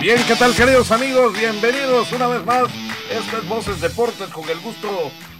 Bien, ¿qué tal queridos amigos? Bienvenidos una vez más. Esto es Voces Deportes con el gusto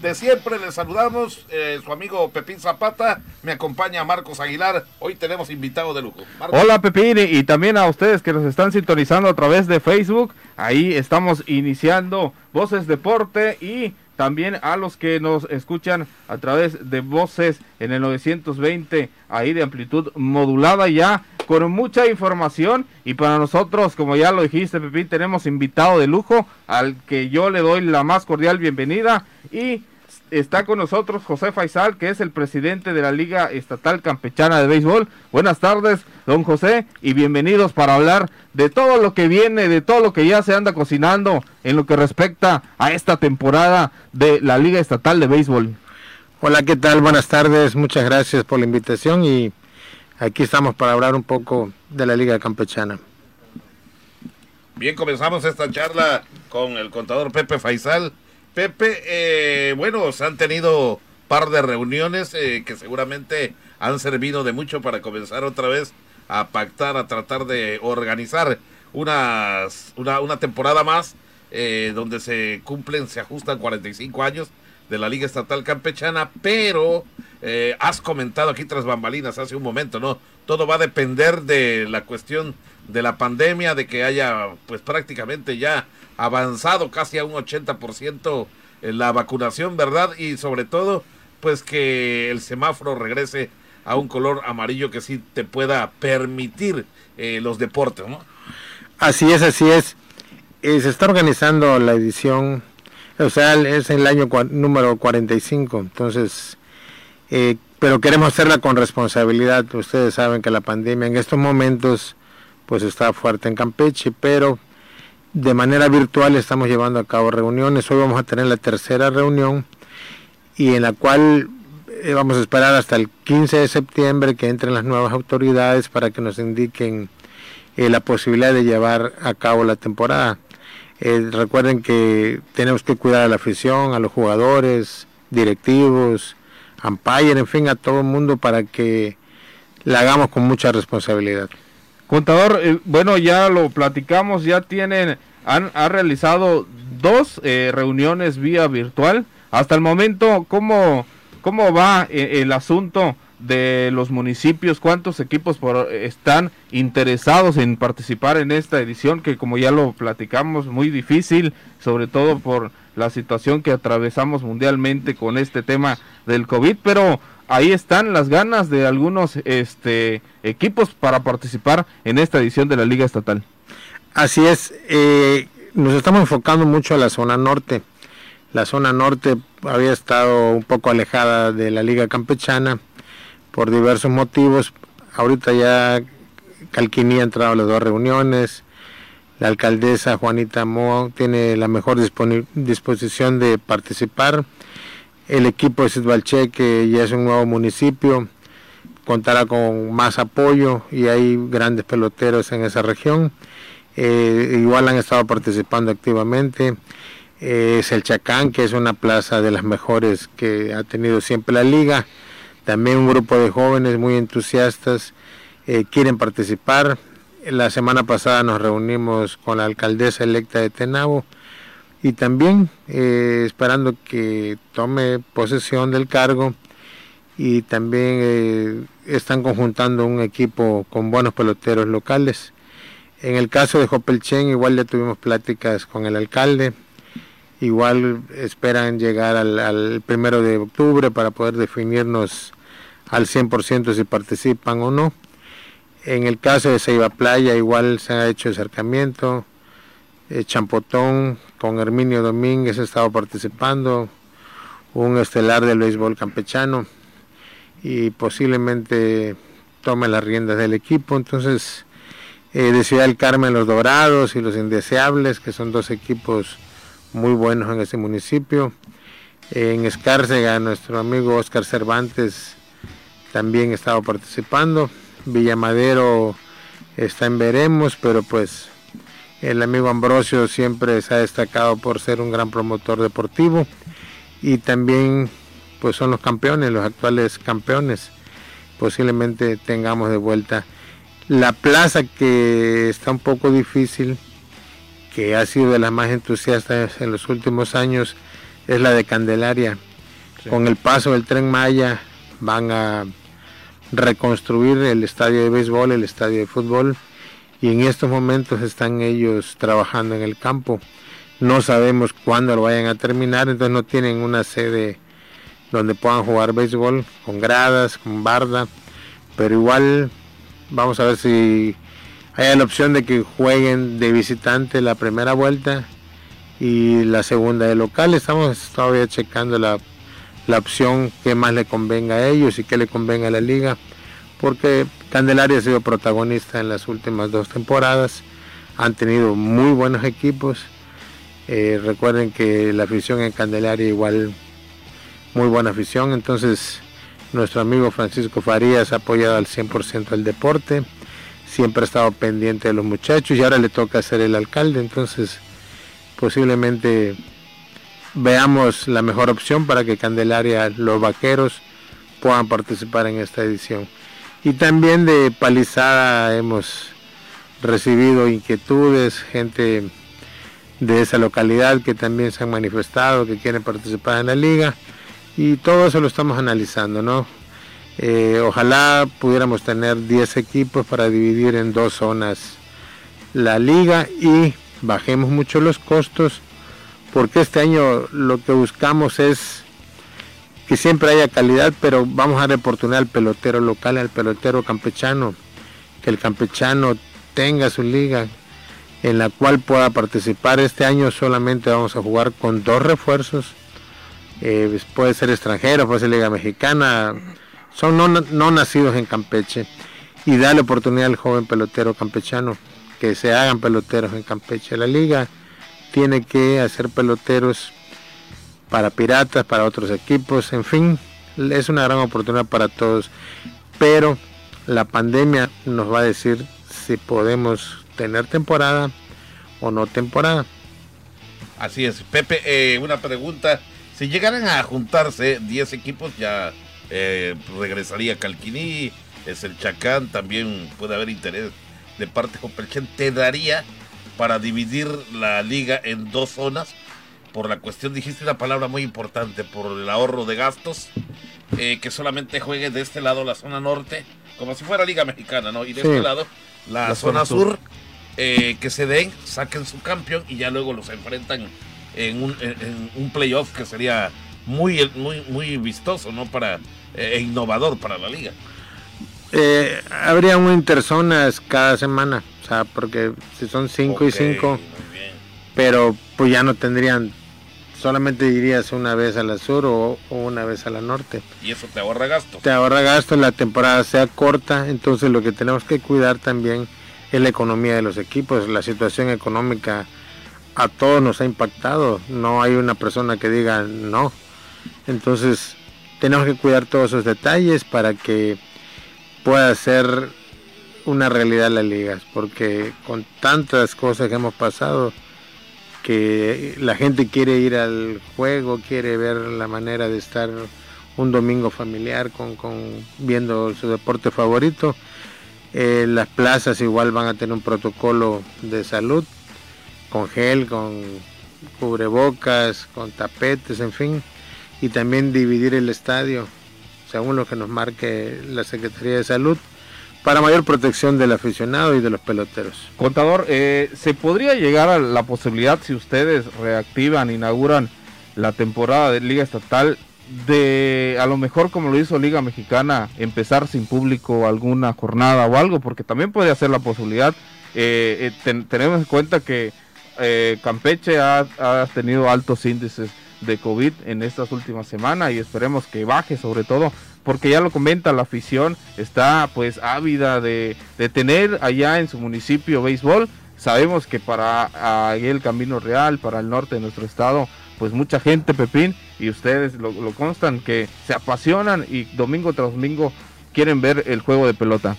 de siempre. Les saludamos eh, su amigo Pepín Zapata. Me acompaña Marcos Aguilar. Hoy tenemos invitado de lujo. Hola Pepín y también a ustedes que nos están sintonizando a través de Facebook. Ahí estamos iniciando Voces Deporte y también a los que nos escuchan a través de voces en el 920, ahí de amplitud modulada ya, con mucha información. Y para nosotros, como ya lo dijiste, Pepín, tenemos invitado de lujo al que yo le doy la más cordial bienvenida. Y está con nosotros José Faisal, que es el presidente de la Liga Estatal Campechana de Béisbol. Buenas tardes, don José, y bienvenidos para hablar de todo lo que viene, de todo lo que ya se anda cocinando en lo que respecta a esta temporada de la Liga Estatal de Béisbol. Hola, ¿qué tal? Buenas tardes, muchas gracias por la invitación y aquí estamos para hablar un poco de la Liga Campechana. Bien, comenzamos esta charla con el contador Pepe Faisal Pepe, eh, bueno, se han tenido par de reuniones eh, que seguramente han servido de mucho para comenzar otra vez a pactar, a tratar de organizar unas, una, una temporada más eh, donde se cumplen, se ajustan 45 años de la Liga Estatal Campechana, pero has comentado aquí tras bambalinas hace un momento, ¿no? Todo va a depender de la cuestión de la pandemia, de que haya pues prácticamente ya avanzado casi a un 80% en la vacunación, ¿verdad? Y sobre todo, pues que el semáforo regrese a un color amarillo que sí te pueda permitir eh, los deportes, ¿no? Así es, así es. Eh, se está organizando la edición, o sea, es el año número 45, entonces, eh, pero queremos hacerla con responsabilidad. Ustedes saben que la pandemia en estos momentos, pues está fuerte en Campeche, pero de manera virtual estamos llevando a cabo reuniones. Hoy vamos a tener la tercera reunión y en la cual eh, vamos a esperar hasta el 15 de septiembre que entren las nuevas autoridades para que nos indiquen eh, la posibilidad de llevar a cabo la temporada. Eh, recuerden que tenemos que cuidar a la afición, a los jugadores, directivos, umpire, en fin, a todo el mundo para que la hagamos con mucha responsabilidad. Contador, bueno, ya lo platicamos, ya tienen han ha realizado dos eh, reuniones vía virtual. Hasta el momento, ¿cómo, cómo va eh, el asunto de los municipios? ¿Cuántos equipos por, están interesados en participar en esta edición? Que como ya lo platicamos, muy difícil, sobre todo por la situación que atravesamos mundialmente con este tema del COVID, pero ahí están las ganas de algunos este, equipos para participar en esta edición de la Liga Estatal. Así es, eh, nos estamos enfocando mucho a la zona norte. La zona norte había estado un poco alejada de la Liga Campechana por diversos motivos. Ahorita ya Calquini ha entrado a las dos reuniones. La alcaldesa Juanita Mo tiene la mejor disposición de participar. El equipo de Sidbalche, que ya es un nuevo municipio, contará con más apoyo y hay grandes peloteros en esa región eh, igual han estado participando activamente. Eh, es el Chacán, que es una plaza de las mejores que ha tenido siempre la liga. También un grupo de jóvenes muy entusiastas eh, quieren participar. La semana pasada nos reunimos con la alcaldesa electa de Tenabo y también esperando que tome posesión del cargo y también están conjuntando un equipo con buenos peloteros locales. En el caso de Jopelchen igual ya tuvimos pláticas con el alcalde, igual esperan llegar al, primero de octubre para poder definirnos al 100% si participan o no. En el caso de Ceiba Playa igual se ha hecho acercamiento, eh, Champotón con Herminio Domínguez ha estado participando, un estelar del béisbol campechano y posiblemente tome las riendas del equipo, entonces eh, de Ciudad del Carmen los Dorados y los Indeseables, que son dos equipos muy buenos en ese municipio. En Escárcega, nuestro amigo Oscar Cervantes también estaba participando. Villamadero está en veremos, pero pues el amigo Ambrosio siempre se ha destacado por ser un gran promotor deportivo y también pues son los campeones, los actuales campeones. Posiblemente tengamos de vuelta la plaza que está un poco difícil que ha sido de las más entusiastas en los últimos años, es la de Candelaria. Con el paso del tren Maya van a reconstruir el estadio de béisbol, el estadio de fútbol y en estos momentos están ellos trabajando en el campo. No sabemos cuándo lo vayan a terminar, entonces no tienen una sede donde puedan jugar béisbol con gradas, con barda, pero igual vamos a ver si hay la opción de que jueguen de visitante la primera vuelta y la segunda de local. Estamos todavía checando la, la opción que más le convenga a ellos y que le convenga a la liga, porque Candelaria ha sido protagonista en las últimas dos temporadas, han tenido muy buenos equipos. Eh, recuerden que la afición en Candelaria igual muy buena afición, entonces nuestro amigo Francisco Farías ha apoyado al 100% el deporte, siempre ha estado pendiente de los muchachos y ahora le toca ser el alcalde, entonces posiblemente veamos la mejor opción para que Candelaria, los vaqueros, puedan participar en esta edición. Y también de Palizada hemos recibido inquietudes, gente de esa localidad que también se han manifestado, que quieren participar en la liga. Y todo eso lo estamos analizando, ¿no? Eh, ojalá pudiéramos tener 10 equipos para dividir en dos zonas la liga y bajemos mucho los costos, porque este año lo que buscamos es que siempre haya calidad, pero vamos a dar oportunidad al pelotero local, al pelotero campechano, que el campechano tenga su liga en la cual pueda participar. Este año solamente vamos a jugar con dos refuerzos, eh, puede ser extranjero, puede ser liga mexicana, son no, no nacidos en Campeche, y darle oportunidad al joven pelotero campechano que se hagan peloteros en Campeche. La liga tiene que hacer peloteros para piratas, para otros equipos, en fin, es una gran oportunidad para todos. Pero la pandemia nos va a decir si podemos tener temporada o no temporada. Así es. Pepe, eh, una pregunta. Si llegaran a juntarse 10 equipos, ya eh, regresaría Calquiní, es el Chacán, también puede haber interés de parte de ¿Te daría para dividir la liga en dos zonas? Por la cuestión, dijiste una palabra muy importante, por el ahorro de gastos, eh, que solamente juegue de este lado la zona norte, como si fuera Liga Mexicana, ¿no? Y de este lado la, zona, sur, eh, que se den, saquen su campeón y ya luego los enfrentan en un, en un playoff que sería muy, muy, muy vistoso, ¿no? Para, eh, e innovador para la liga. habría un interzonas cada semana, o sea, porque si son cinco y cinco, pero pues ya no tendrían solamente irías una vez a la sur o, una vez a la norte. Y eso te ahorra gasto. Te ahorra gasto, la temporada sea corta, entonces lo que tenemos que cuidar también es la economía de los equipos, la situación económica a todos nos ha impactado, no hay una persona que diga no. Entonces tenemos que cuidar todos esos detalles para que pueda ser una realidad la liga, porque con tantas cosas que hemos pasado, que la gente quiere ir al juego, quiere ver la manera de estar un domingo familiar con, viendo su deporte favorito. Eh, las plazas igual van a tener un protocolo de salud, con gel, con cubrebocas, con tapetes, en fin, y también dividir el estadio, según lo que nos marque la Secretaría de Salud para mayor protección del aficionado y de los peloteros. Contador, eh, ¿se podría llegar a la posibilidad, si ustedes reactivan, inauguran la temporada de Liga Estatal, de a lo mejor como lo hizo Liga Mexicana, empezar sin público alguna jornada o algo? Porque también puede ser la posibilidad. Eh, eh, tenemos en cuenta que Campeche ha, ha tenido altos índices de COVID en estas últimas semanas y esperemos que baje sobre todo porque ya lo comenta la afición, está pues ávida de, tener allá en su municipio béisbol. Sabemos que para el Camino Real, para el norte de nuestro estado, pues mucha gente, Pepín, y ustedes lo, constan, que se apasionan y domingo tras domingo quieren ver el juego de pelota.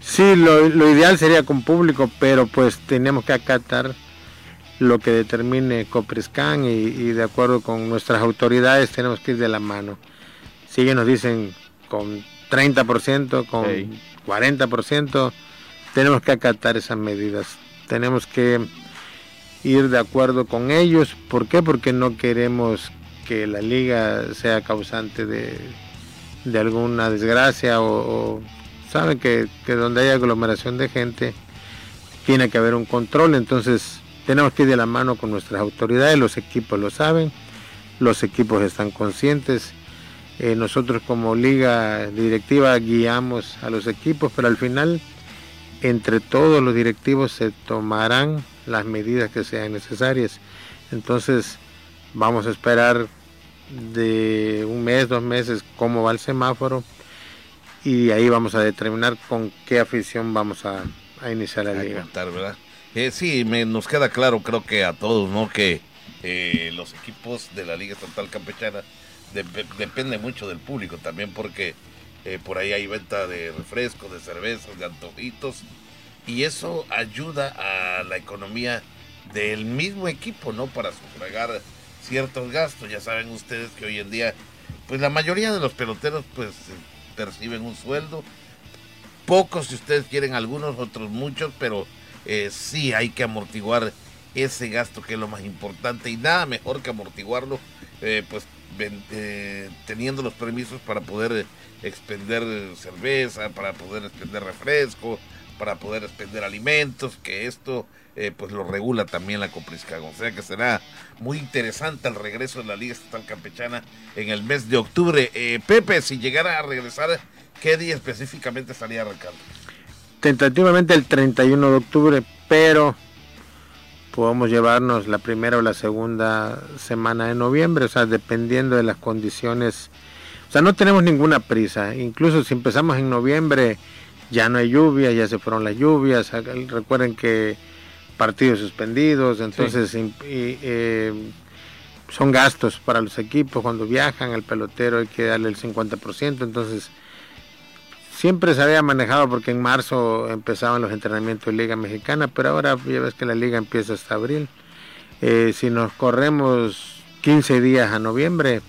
Sí, lo, ideal sería con público, pero pues tenemos que acatar lo que determine Copriscan y, y de acuerdo con nuestras autoridades tenemos que ir de la mano si ellos nos dicen con 30%, con 40%, tenemos que acatar esas medidas. Tenemos que ir de acuerdo con ellos. ¿Por qué? Porque no queremos que la liga sea causante de, de alguna desgracia o, saben que, que, donde hay aglomeración de gente tiene que haber un control, entonces tenemos que ir de la mano con nuestras autoridades, los equipos lo saben, los equipos están conscientes, eh, nosotros como liga directiva guiamos a los equipos, pero al final entre todos los directivos se tomarán las medidas que sean necesarias. Entonces vamos a esperar de un mes, dos meses cómo va el semáforo y ahí vamos a determinar con qué afición vamos a, iniciar la liga. ¿verdad? Eh, sí, me, nos queda claro, creo que a todos, ¿no? Que eh, los equipos de la Liga Estatal Campechana depende mucho del público también porque eh, por ahí hay venta de refrescos, de cervezas, de antojitos y eso ayuda a la economía del mismo equipo, ¿no? Para sufragar ciertos gastos. Ya saben ustedes que hoy en día, pues la mayoría de los peloteros pues perciben un sueldo. Pocos, si ustedes quieren, algunos, otros muchos, pero eh, sí hay que amortiguar ese gasto que es lo más importante y nada mejor que amortiguarlo eh, pues eh, teniendo los permisos para poder expender cerveza, para poder expender refresco, para poder expender alimentos, que esto eh, pues lo regula también la Copriscago. O sea que será muy interesante el regreso de la Liga Estatal Campechana en el mes de octubre. Eh, Pepe, si llegara a regresar, ¿qué día específicamente estaría arrancando? Tentativamente el 31 de octubre, pero podemos llevarnos la primera o la segunda semana de noviembre, o sea, dependiendo de las condiciones. O sea, no tenemos ninguna prisa. Incluso si empezamos en noviembre, ya no hay lluvia, ya se fueron las lluvias. Recuerden que partidos suspendidos, entonces eh, son gastos para los equipos cuando viajan, al pelotero hay que darle el 50%, entonces siempre se había manejado porque en marzo empezaban los entrenamientos de Liga Mexicana, pero ahora ya ves que la liga empieza hasta abril. Eh, si nos corremos 15 días a noviembre,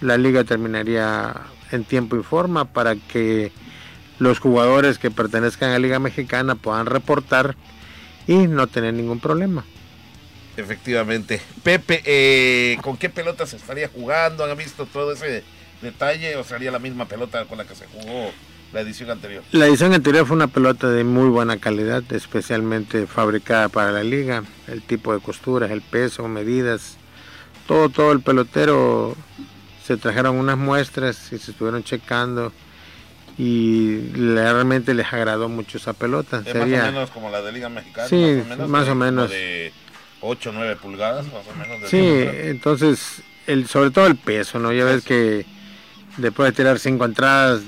la liga terminaría en tiempo y forma para que los jugadores que pertenezcan a la Liga Mexicana puedan reportar y no tener ningún problema. Efectivamente. Pepe, eh, ¿con qué pelota se estaría jugando? ¿Han visto todo ese detalle o sería la misma pelota con la que se jugó la edición anterior? La edición anterior fue una pelota de muy buena calidad, especialmente fabricada para la liga. El tipo de costuras, el peso, medidas, todo, todo el pelotero se trajeron unas muestras y se estuvieron checando y realmente les agradó mucho esa pelota. Sería... Más o menos como la de Liga Mexicana. Sí, más o menos. De 8 o 9 pulgadas, más o menos. sí, entonces, el, sobre todo el peso, ¿no? Ya ves que después de tirar cinco entradas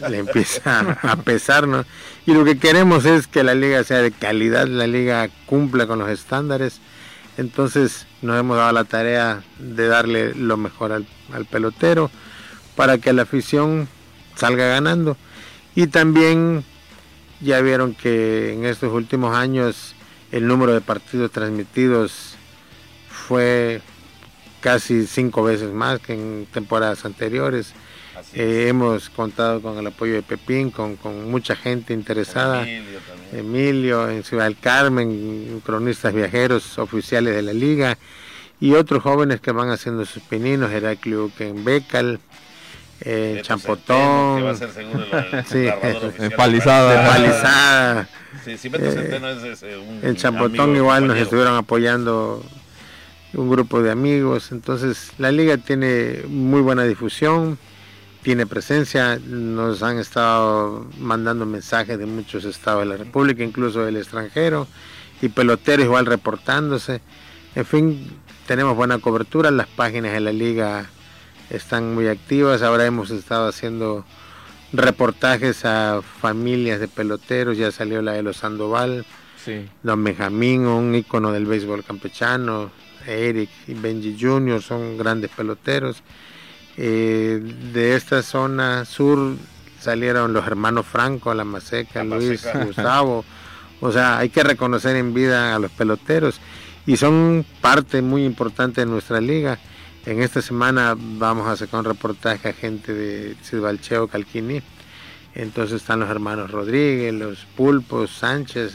le empieza a pesar, ¿no? Y lo que queremos es que la liga sea de calidad, la liga cumpla con los estándares. Entonces nos hemos dado la tarea de darle lo mejor al, al pelotero para que la afición salga ganando. Y también ya vieron que en estos últimos años el número de partidos transmitidos fue casi cinco veces más que en temporadas anteriores. Eh, hemos contado con el apoyo de Pepín, con, mucha gente interesada. Emilio, en Ciudad del Carmen, cronistas viajeros oficiales de la liga y otros jóvenes que van haciendo sus pininos, Heraclio en Becal, eh, Champotón, Palizada, en Champotón igual nos estuvieron apoyando un grupo de amigos, entonces la liga tiene muy buena difusión, tiene presencia, nos han estado mandando mensajes de muchos estados de la República, incluso del extranjero, y peloteros igual reportándose, en fin, tenemos buena cobertura, las páginas de la liga están muy activas. Ahora hemos estado haciendo reportajes a familias de peloteros, ya salió la de los Sandoval, Don Benjamín, un ícono del béisbol campechano, Eric y Benji Jr. son grandes peloteros. Eh, de esta zona sur salieron los hermanos Franco, La Maseca, Luis, Gustavo. O sea, hay que reconocer en vida a los peloteros y son parte muy importante de nuestra liga. En esta semana vamos a sacar un reportaje a gente de Silvalcheo, Calquini. Entonces están los hermanos Rodríguez, los Pulpos, Sánchez,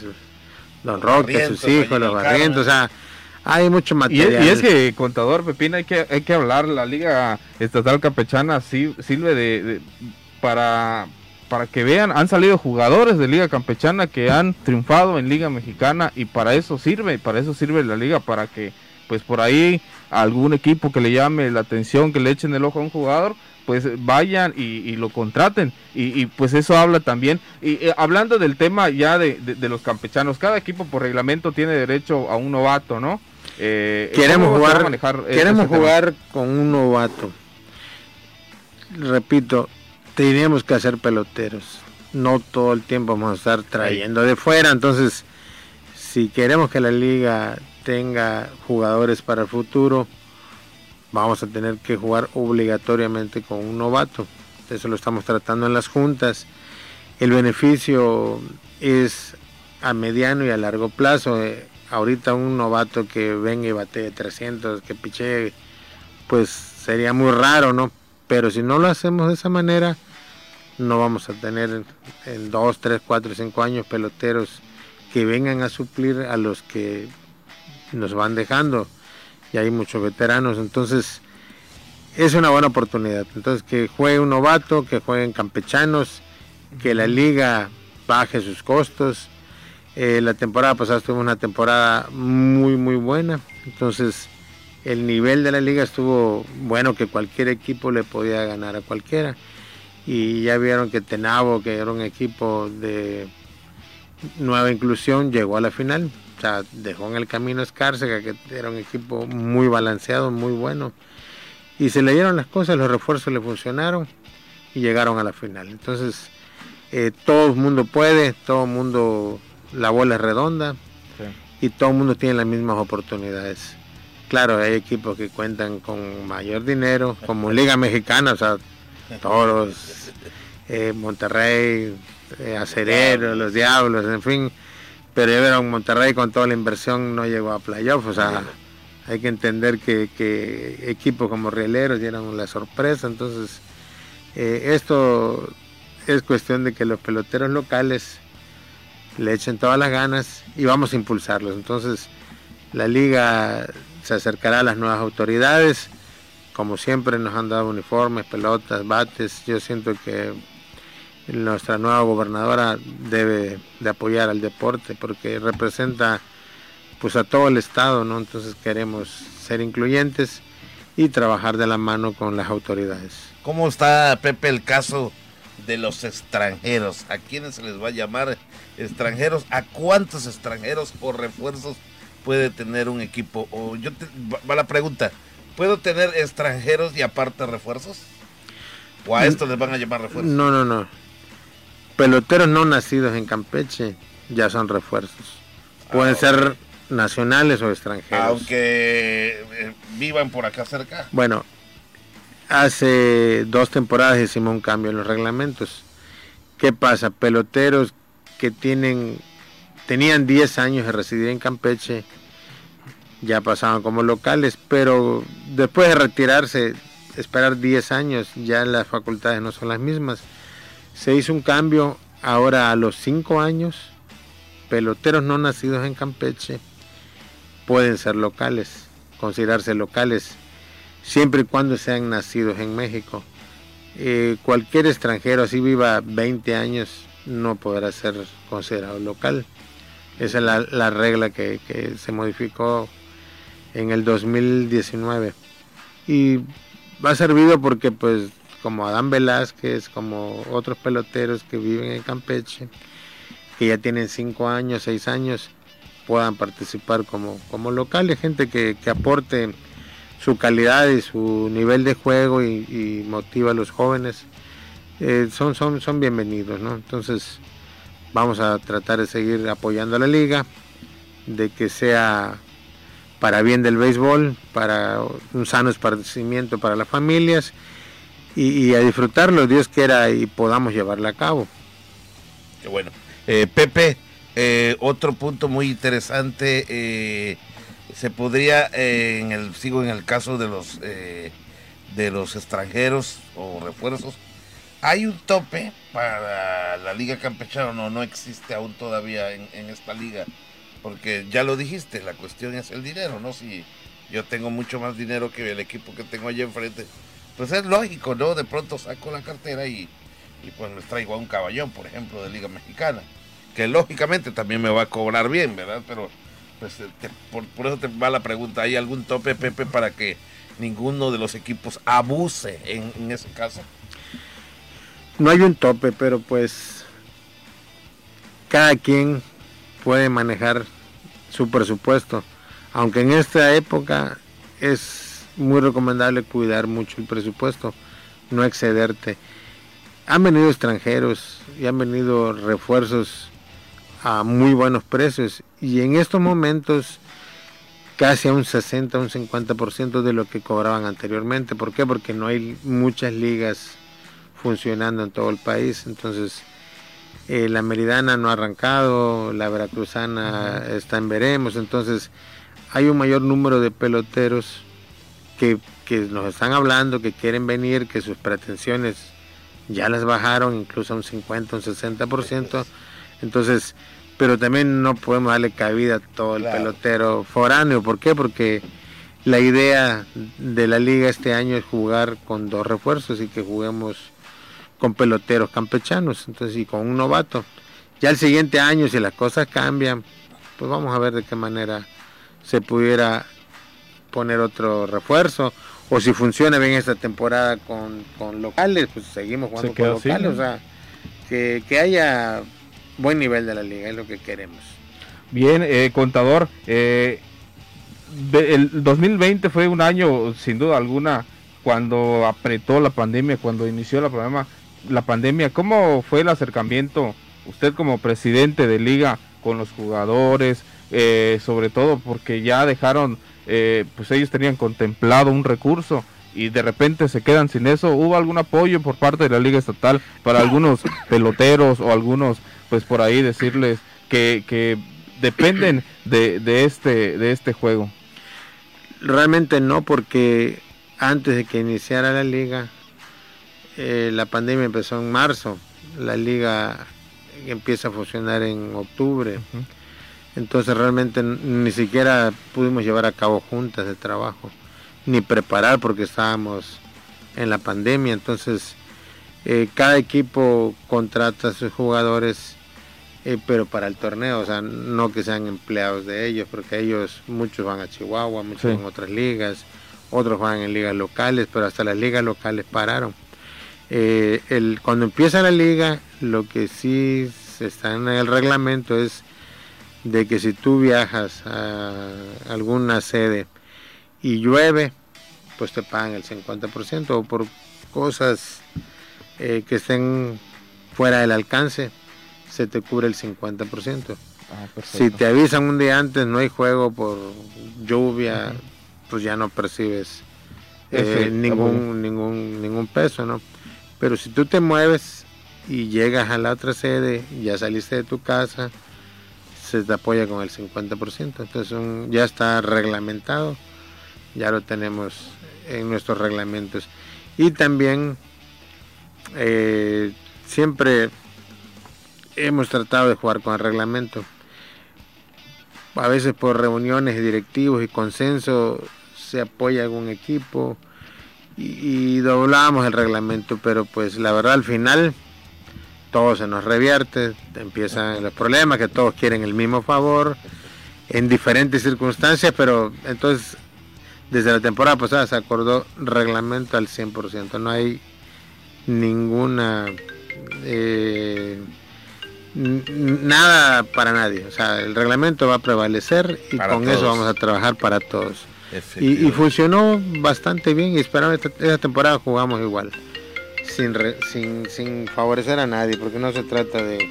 Don Roque, sus hijos, los Barrientos. O sea, Hay mucho Y material. es, y es que, contador Pepín, hay que, hay que hablar, la Liga Estatal Campechana sí, sirve de, de- para, para que vean, han salido jugadores de Liga Campechana que han triunfado en Liga Mexicana y para eso sirve, para eso sirve la Liga, para que pues por ahí algún equipo que le llame la atención, que le echen el ojo a un jugador, pues vayan y, y lo contraten. Y, y, pues eso habla también. Y eh, hablando del tema ya de, de- de los campechanos, cada equipo por reglamento tiene derecho a un novato, ¿no? Eh, queremos ¿cómo se va a jugar, manejar, eh, queremos jugar con un novato. Repito, tenemos que hacer peloteros. No todo el tiempo vamos a estar trayendo de fuera. Entonces, si queremos que la liga tenga jugadores para el futuro, vamos a tener que jugar obligatoriamente con un novato. Eso lo estamos tratando en las juntas. El beneficio es a mediano y a largo plazo. Eh, ahorita un novato que venga y bate 300, que piche, pues sería muy raro, ¿no? Pero si no lo hacemos de esa manera, no vamos a tener en 2, 3, 4, 5 años peloteros que vengan a suplir a los que nos van dejando. Y hay muchos veteranos, entonces es una buena oportunidad. Entonces que juegue un novato, que jueguen campechanos, que la liga baje sus costos. Eh, la temporada pasada tuvimos una temporada muy muy buena, entonces el nivel de la liga estuvo bueno que cualquier equipo le podía ganar a cualquiera. Y ya vieron que Tenabo, que era un equipo de nueva inclusión, llegó a la final. O sea, dejó en el camino Escárcega, que era un equipo muy balanceado, muy bueno. Y se le dieron las cosas, los refuerzos le funcionaron y llegaron a la final. Entonces, eh, todo el mundo puede, todo el mundo, la bola es redonda Sí. y todo el mundo tiene las mismas oportunidades. Claro, hay equipos que cuentan con mayor dinero, como Liga Mexicana, o sea, Toros, eh, Monterrey, eh, Acerero, los Diablos, en fin. Pero ya vieron, Monterrey con toda la inversión no llegó a playoff, o sea, hay que entender que, que equipos como Rieleros dieron la sorpresa, entonces eh, esto es cuestión de que los peloteros locales le echen todas las ganas y vamos a impulsarlos. Entonces la liga se acercará a las nuevas autoridades, como siempre nos han dado uniformes, pelotas, bates. Yo siento que nuestra nueva gobernadora debe de apoyar al deporte porque representa pues a todo el estado, ¿no? Entonces queremos ser incluyentes y trabajar de la mano con las autoridades. ¿Cómo está, Pepe, el caso de los extranjeros? ¿A quiénes se les va a llamar extranjeros? ¿A cuántos extranjeros o refuerzos puede tener un equipo? O yo te- va- la pregunta, ¿puedo tener extranjeros y aparte refuerzos? ¿O a esto les van a llamar refuerzos? No, no, no. Peloteros no nacidos en Campeche ya son refuerzos. Pueden Ah, ser nacionales o extranjeros. Aunque eh, vivan por acá cerca. Bueno, hace dos temporadas hicimos un cambio en los reglamentos. ¿Qué pasa? Peloteros que tienen tenían 10 años de residir en Campeche ya pasaban como locales, pero después de retirarse, esperar 10 años, ya las facultades no son las mismas. Se hizo un cambio ahora a los 5 años, peloteros no nacidos en Campeche pueden ser locales, considerarse locales siempre y cuando sean nacidos en México. Eh, cualquier extranjero, así viva 20 años, no podrá ser considerado local. Esa es la, la regla que, que se modificó en el 2019. Y ha servido porque pues como Adán Velázquez, como otros peloteros que viven en Campeche, que ya tienen 5 años, 6 años, puedan participar como, como locales, gente que, que aporte su calidad y su nivel de juego y, motiva a los jóvenes, eh, son, son, son bienvenidos, ¿no? Entonces vamos a tratar de seguir apoyando a la liga, de que sea para bien del béisbol, para un sano esparcimiento para las familias y, y a disfrutarlo, Dios quiera, y podamos llevarla a cabo. Qué bueno. Eh, Pepe, eh, otro punto muy interesante, se podría, eh, en el, sigo en el caso de los, eh, de los extranjeros o refuerzos, hay un tope para la liga campechana, no, no existe aún todavía en, esta liga, porque ya lo dijiste, la cuestión es el dinero, ¿no? Si yo tengo mucho más dinero que el equipo que tengo allí enfrente, pues es lógico, ¿no? De pronto saco la cartera y, y pues me traigo a un caballón, por ejemplo, de Liga Mexicana, que lógicamente también me va a cobrar bien, ¿verdad? Pero pues eh, por, eso te va la pregunta, ¿hay algún tope, Pepe, para que ninguno de los equipos abuse en, en ese caso? No hay un tope, pero pues cada quien puede manejar su presupuesto. Aunque en esta época es muy recomendable cuidar mucho el presupuesto, no excederte. Han venido extranjeros y han venido refuerzos a muy buenos precios y en estos momentos casi a un 60, un 50% de lo que cobraban anteriormente. ¿Por qué? Porque no hay muchas ligas funcionando en todo el país. Entonces, eh, la Meridana no ha arrancado, la Veracruzana está en veremos. Entonces, hay un mayor número de peloteros que, que nos están hablando, que quieren venir, que sus pretensiones ya las bajaron incluso a un 50, un 60%. Entonces, pero también no podemos darle cabida a todo el claro. pelotero foráneo. ¿Por qué? Porque la idea de la liga este año es jugar con dos refuerzos y que juguemos con peloteros campechanos, entonces y con un novato. Ya el siguiente año, si las cosas cambian, pues vamos a ver de qué manera se pudiera poner otro refuerzo. O si funciona bien esta temporada con, con locales, pues seguimos jugando con locales. Así, ¿no? O sea, que, que haya buen nivel de la liga, es lo que queremos. Bien, eh, contador, eh, el 2020 fue un año, sin duda alguna, cuando apretó la pandemia, cuando inició la, problema, la pandemia. ¿Cómo fue el acercamiento, usted como presidente de liga, con los jugadores? Eh, sobre todo porque ya dejaron, eh, pues ellos tenían contemplado un recurso y de repente se quedan sin eso. ¿Hubo algún apoyo por parte de la liga estatal para algunos peloteros o algunos pues por ahí decirles que, que dependen de, de, este, de este juego? Realmente no, porque antes de que iniciara la liga, eh, la pandemia empezó en marzo, la liga empieza a funcionar en octubre, uh -huh. entonces realmente ni siquiera pudimos llevar a cabo juntas de trabajo, ni preparar porque estábamos en la pandemia, entonces eh, cada equipo contrata a sus jugadores eh, pero para el torneo, o sea, no que sean empleados de ellos, porque ellos, muchos van a Chihuahua, muchos sí. en otras ligas, otros van en ligas locales, pero hasta las ligas locales pararon. Eh, el, cuando empieza la liga, lo que sí está en el reglamento es de que si tú viajas a alguna sede y llueve, pues te pagan el 50% o por cosas eh, que estén fuera del alcance, se te cubre el 50%. Ah, si te avisan un día antes, no hay juego por lluvia, uh -huh. pues ya no percibes eh, ningún, ningún, ningún peso, ¿no? Pero si tú te mueves y llegas a la otra sede, ya saliste de tu casa, se te apoya con el 50%. Entonces un, ya está reglamentado, ya lo tenemos en nuestros reglamentos. Y también eh, siempre hemos tratado de jugar con el reglamento. A veces por reuniones directivos y consenso se apoya algún equipo y, y doblamos el reglamento, pero pues la verdad al final todo se nos revierte, empiezan los problemas, que todos quieren el mismo favor en diferentes circunstancias, pero entonces desde la temporada pasada se acordó reglamento al 100%, no hay ninguna... Eh, nada para nadie. O sea, el reglamento va a prevalecer y para con todos. eso vamos a trabajar para todos. Y, y, funcionó bastante bien y esperamos esta, esta temporada jugamos igual, sin, re, sin, sin favorecer a nadie, porque no se trata de,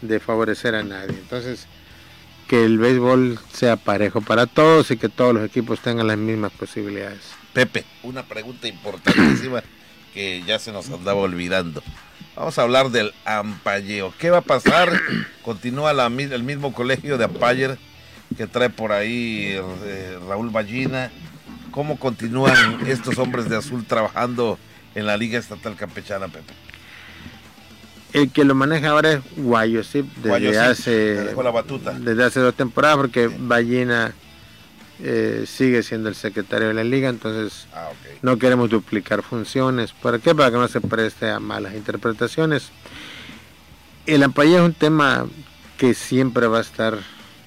de favorecer a nadie. Entonces, que el béisbol sea parejo para todos y que todos los equipos tengan las mismas posibilidades. Pepe, una pregunta importantísima que ya se nos andaba olvidando. Vamos a hablar del ampalleo. ¿Qué va a pasar? Continúa la, el mismo colegio de ampayer que trae por ahí eh, Raúl Ballina. ¿Cómo continúan estos hombres de azul trabajando en la Liga Estatal Campechana, Pepe? El que lo maneja ahora es Guayo, sí, desde hace le dejó la batuta. desde hace dos temporadas porque Ballina eh, sigue siendo el secretario de la liga, entonces Ah, no queremos duplicar funciones. ¿Para qué? Para que no se preste a malas interpretaciones. El ampallé es un tema que siempre va a estar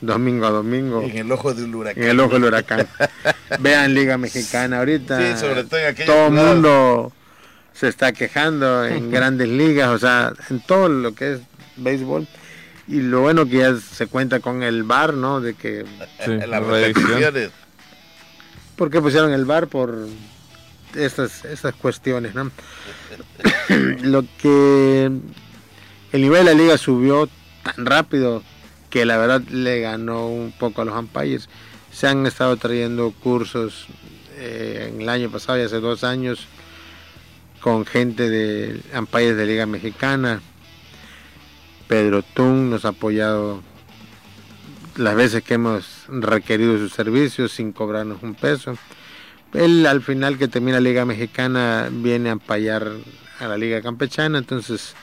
domingo a domingo En el ojo del huracán. en el ojo del huracán. Vean Liga Mexicana ahorita. Sí, sobre todo en Todo el mundo se está quejando en grandes ligas, o sea, en todo lo que es béisbol. Y lo bueno que ya se cuenta con el bar, ¿no? De que Sí, Las repeticiones. ¿Por qué pusieron el bar? Por estas, estas cuestiones, ¿no? Lo que el nivel de la liga subió tan rápido que la verdad le ganó un poco a los umpires. Se han estado trayendo cursos eh, en el año pasado y hace dos años con gente de umpires de Liga Mexicana. Pedro Tun nos ha apoyado las veces que hemos requerido sus servicios sin cobrarnos un peso. Él al final que termina la Liga Mexicana viene a ampallar a la Liga Campechana, entonces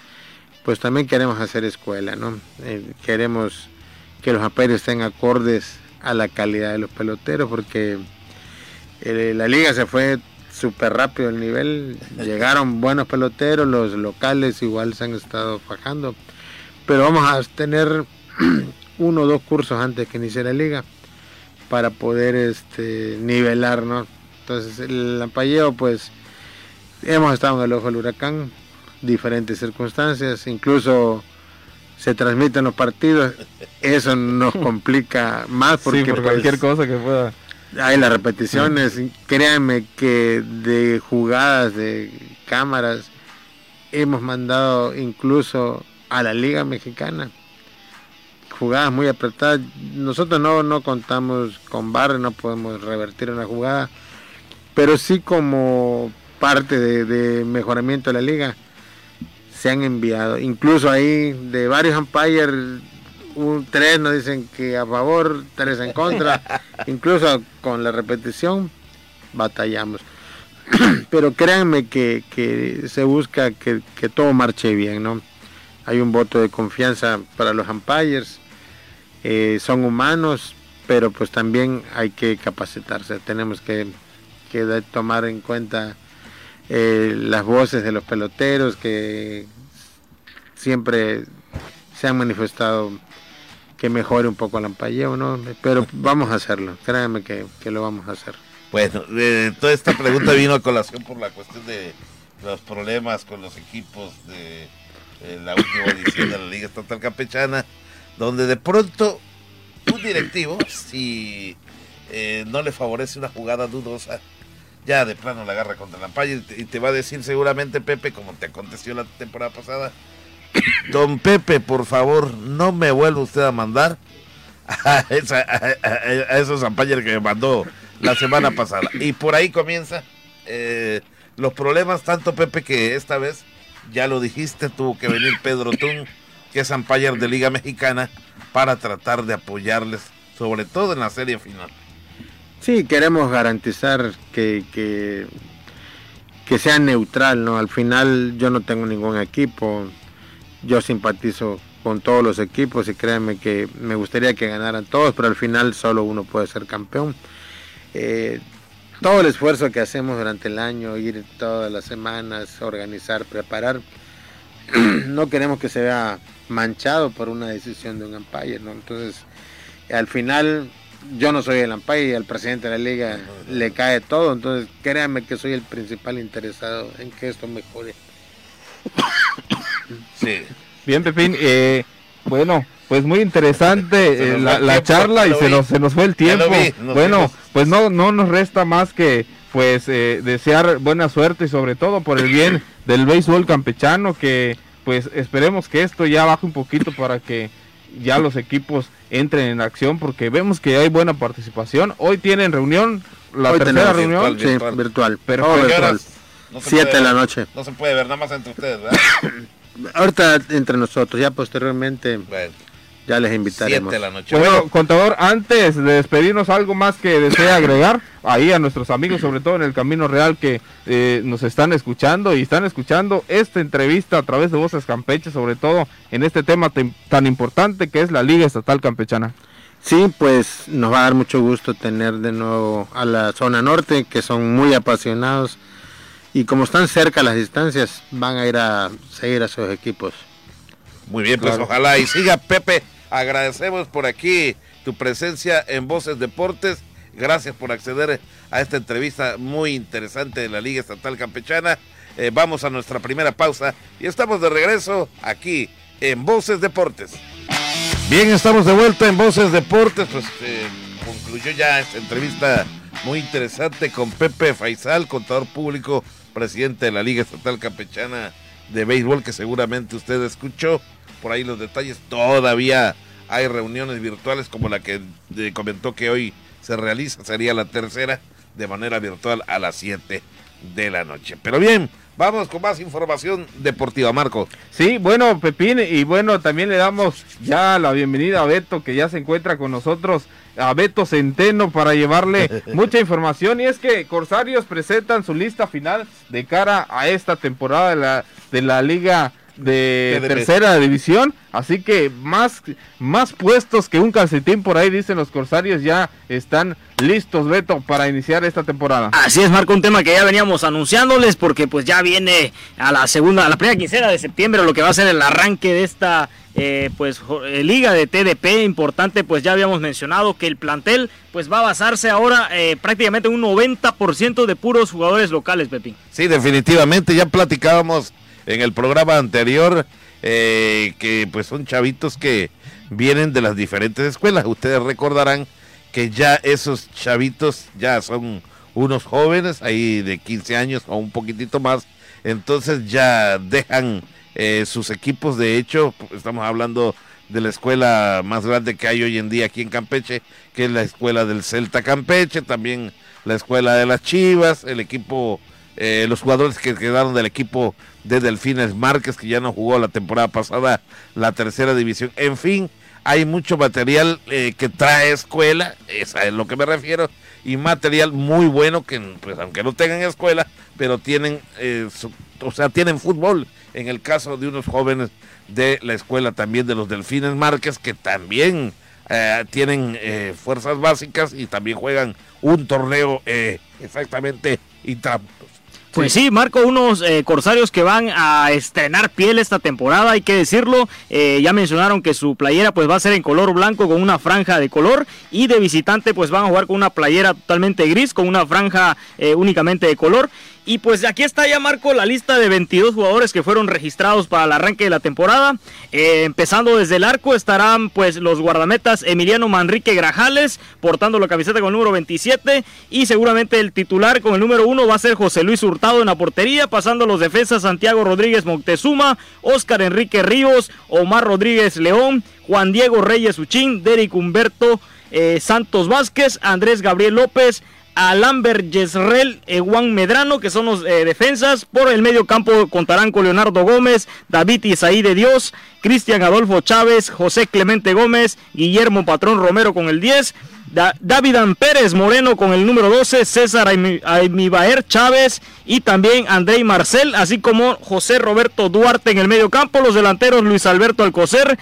pues también queremos hacer escuela, ¿no? Eh, queremos que los ampires estén acordes a la calidad de los peloteros porque eh, la liga se fue súper rápido el nivel, llegaron buenos peloteros, los locales igual se han estado fajando, pero vamos a tener uno o dos cursos antes que inicie la liga para poder este nivelar, ¿no? Entonces el ampalleo pues hemos estado en el ojo del huracán, diferentes circunstancias, incluso se transmiten los partidos, eso nos complica más porque sí, por pues, cualquier cosa que pueda. hay las repeticiones, créanme que de jugadas de cámaras hemos mandado incluso a la Liga Mexicana jugadas muy apretadas. Nosotros no, no contamos con bar, no podemos revertir una jugada, pero sí como parte de, de mejoramiento de la liga se han enviado. Incluso ahí de varios umpires, un, tres nos dicen que a favor, tres en contra. Incluso con la repetición batallamos. Pero créanme que, que se busca que, que todo marche bien, ¿no? Hay un voto de confianza para los umpires. Eh, son humanos, pero pues también hay que capacitarse. Tenemos que, tomar en cuenta eh, las voces de los peloteros que siempre se han manifestado que mejore un poco el ampalleo, ¿no? Pero vamos a hacerlo, créanme que, que lo vamos a hacer. Bueno, eh, toda esta pregunta vino a colación por la cuestión de los problemas con los equipos de eh, la última edición de la Liga Estatal Campechana, donde de pronto un directivo, si eh, no le favorece una jugada dudosa, ya de plano la agarra contra la ampalla y te, va a decir seguramente Pepe, como te aconteció la temporada pasada, Don Pepe, por favor, no me vuelva usted a mandar a, esos umpires que me mandó la semana pasada. Y por ahí comienza eh, los problemas, tanto Pepe que esta vez, ya lo dijiste, tuvo que venir Pedro Tun, que es umpire de Liga Mexicana, para tratar de apoyarles, sobre todo en la serie final. Sí, queremos garantizar que, que, sea neutral, ¿no? Al final yo no tengo ningún equipo, yo simpatizo con todos los equipos y créanme que me gustaría que ganaran todos, pero al final solo uno puede ser campeón. Eh, todo el esfuerzo que hacemos durante el año, ir todas las semanas, organizar, preparar, no queremos que se vea manchado por una decisión de un umpire, ¿no? Entonces, al final yo no soy el umpire y al presidente de la liga le cae todo, entonces créanme que soy el principal interesado en que esto mejore. Sí. Bien, Pepín. eh, bueno, pues muy interesante eh, la, tiempo, charla y se nos, se nos fue el tiempo. vi, bueno, pues no, no nos resta más que pues eh, desear buena suerte y sobre todo por el bien del béisbol campechano que pues esperemos que esto ya baje un poquito para que ya los equipos entren en acción porque vemos que hay buena participación. Hoy tienen reunión, la Hoy tercera reunión. virtual. Sí, virtual. Pero puede de la noche. No se puede ver nada más entre ustedes, ¿verdad? Ahorita entre nosotros, ya posteriormente Bueno, ya les invitaremos. Siete de la noche. Bueno, Bueno, contador, antes de despedirnos, algo más que desea agregar ahí a nuestros amigos, sobre todo en el Camino Real, que eh, nos están escuchando y están escuchando esta entrevista a través de Voces Campeche, sobre todo en este tema tem- tan importante que es la Liga Estatal Campechana. Sí, pues nos va a dar mucho gusto tener de nuevo a la zona norte, que son muy apasionados y como están cerca las distancias, van a ir a seguir a sus equipos. Muy bien, pues ojalá y siga Pepe. Agradecemos por aquí tu presencia en Voces Deportes. Gracias por acceder a esta entrevista muy interesante de la Liga Estatal Campechana. Eh, vamos a nuestra primera pausa y estamos de regreso aquí en Voces Deportes. Bien, estamos de vuelta en Voces Deportes. Pues eh, concluyó ya esta entrevista muy interesante con Pepe Faisal, contador público, presidente de la Liga Estatal Campechana de Béisbol, que seguramente usted escuchó. Por ahí los detalles. Todavía hay reuniones virtuales como la que eh, comentó que hoy se realiza. Sería la tercera de manera virtual a las 7 de la noche. Pero bien, vamos con más información deportiva, Marco. Sí, bueno, Pepín, y bueno, también le damos ya la bienvenida a Beto, que ya se encuentra con nosotros, a Beto Centeno, para llevarle mucha información. Y es que Corsarios presentan su lista final de cara a esta temporada de la, de la Liga de tercera división. Así que más, más puestos que un calcetín por ahí, dicen los Corsarios, ya están listos, Beto, para iniciar esta temporada. Así es, Marco, un tema que ya veníamos anunciándoles porque pues ya viene a la segunda, a la primera quincena de septiembre lo que va a ser el arranque de esta eh, pues eh, liga de TDP importante, pues ya habíamos mencionado que el plantel pues va a basarse ahora eh, prácticamente en un 90% de puros jugadores locales, Pepín. Sí, definitivamente, ya platicábamos en el programa anterior eh, que pues son chavitos que vienen de las diferentes escuelas. Ustedes recordarán que ya esos chavitos ya son unos jóvenes, ahí de 15 años o un poquitito más, entonces ya dejan eh, sus equipos, de hecho, estamos hablando de la escuela más grande que hay hoy en día aquí en Campeche, que es la escuela del Celta Campeche, también la escuela de las Chivas, el equipo, eh, los jugadores que quedaron del equipo de Delfines Márquez, que ya no jugó la temporada pasada la tercera división, en fin, hay mucho material eh, que trae escuela, es a lo que me refiero, y material muy bueno que, pues aunque no tengan escuela, pero tienen, eh, o sea, tienen fútbol. En el caso de unos jóvenes de la escuela también de los Delfines Márquez, que también eh, tienen fuerzas básicas y también juegan un torneo exactamente intra- Pues sí, Marco, unos eh, corsarios que van a estrenar piel esta temporada, hay que decirlo. Eh, ya mencionaron que su playera pues va a ser en color blanco con una franja de color y de visitante pues van a jugar con una playera totalmente gris con una franja eh, únicamente de color. Y pues aquí está ya Marco la lista de 22 jugadores que fueron registrados para el arranque de la temporada. Eh, empezando desde el arco estarán pues los guardametas Emiliano Manrique Grajales portando la camiseta con el número 27 y seguramente el titular con el número 1 va a ser José Luis Hurtado en la portería, pasando los defensas Santiago Rodríguez Moctezuma, Óscar Enrique Ríos, Omar Rodríguez León, Juan Diego Reyes Uchín, Derek Humberto eh, Santos Vázquez, Andrés Gabriel López, Alamber Yesrel, eh, Juan Medrano, que son los eh, defensas. Por el medio campo contarán con Leonardo Gómez, David Isaí de Dios, Cristian Adolfo Chávez, José Clemente Gómez, Guillermo Patrón Romero con el 10. Da- Pérez Moreno con el número 12, César Aimi- Aimibaer Chávez y también Andrei Marcel, así como José Roberto Duarte en el medio campo, los delanteros Luis Alberto Alcocer,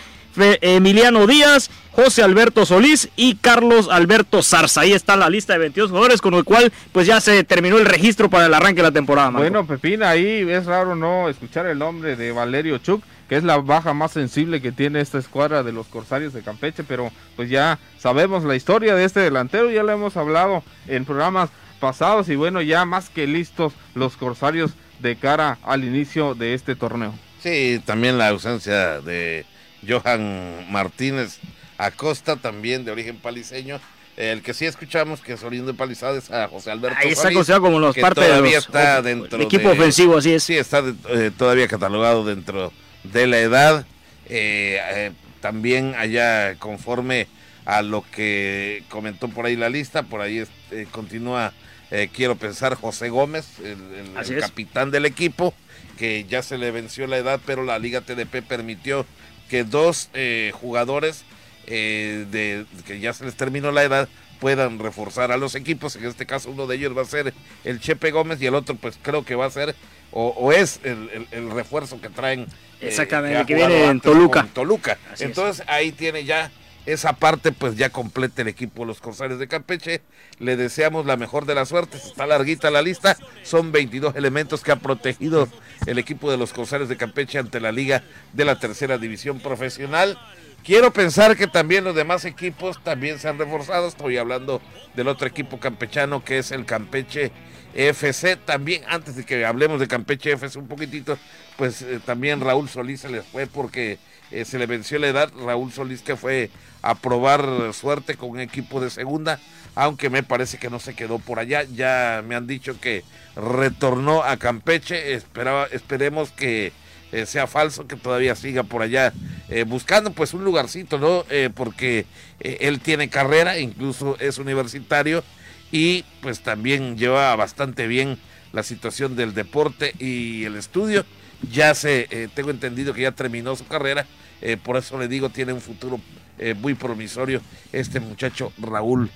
Emiliano Díaz, José Alberto Solís y Carlos Alberto Zarza. Ahí está la lista de 22 jugadores, con lo cual pues ya se terminó el registro para el arranque de la temporada. Marco. Bueno, Pepín, ahí es raro no escuchar el nombre de Valerio Chuk, que es la baja más sensible que tiene esta escuadra de los Corsarios de Campeche, pero pues ya sabemos la historia de este delantero, ya lo hemos hablado en programas pasados y bueno, ya más que listos los Corsarios de cara al inicio de este torneo. Sí, también la ausencia de Johan Martínez Acosta, también de origen paliseño. El que sí escuchamos que es oriundo de Palizada es a José Alberto Ahí está considerado como los parte de los, está el equipo de- ofensivo, así es. Sí, está de- eh, todavía catalogado dentro de la edad. Eh, eh, también allá conforme a lo que comentó por ahí la lista, por ahí este, continúa, eh, quiero pensar, José Gómez, el, capitán del equipo, que ya se le venció la edad, pero la Liga TDP permitió que dos eh, jugadores eh, de, que ya se les terminó la edad puedan reforzar a los equipos. En este caso uno de ellos va a ser el Chepe Gómez y el otro pues creo que va a ser o, es el, refuerzo que traen. Eh, Exactamente, que, viene en Toluca. Toluca. Entonces ahí tiene ya esa parte pues ya completa el equipo de los Corsarios de Campeche. Le deseamos la mejor de las suertes. Está larguita la lista. Son 22 elementos que ha protegido el equipo de los Corsarios de Campeche ante la liga de la tercera división profesional. Quiero pensar que también los demás equipos también se han reforzado. Estoy hablando del otro equipo campechano que es el Campeche FC. También, antes de que hablemos de Campeche FC un poquitito, pues eh, también Raúl Solís se les fue porque eh, se le venció la edad. Raúl Solís que fue a probar suerte con un equipo de segunda, aunque me parece que no se quedó por allá. Ya me han dicho que retornó a Campeche. Esperaba, esperemos que eh, sea falso, que todavía siga por allá eh, buscando pues un lugarcito, ¿no? Eh, porque él tiene carrera, incluso es universitario y pues también lleva bastante bien la situación del deporte y el estudio. Ya se, tengo entendido que ya terminó su carrera, por eso le digo, tiene un futuro muy promisorio este muchacho Raúl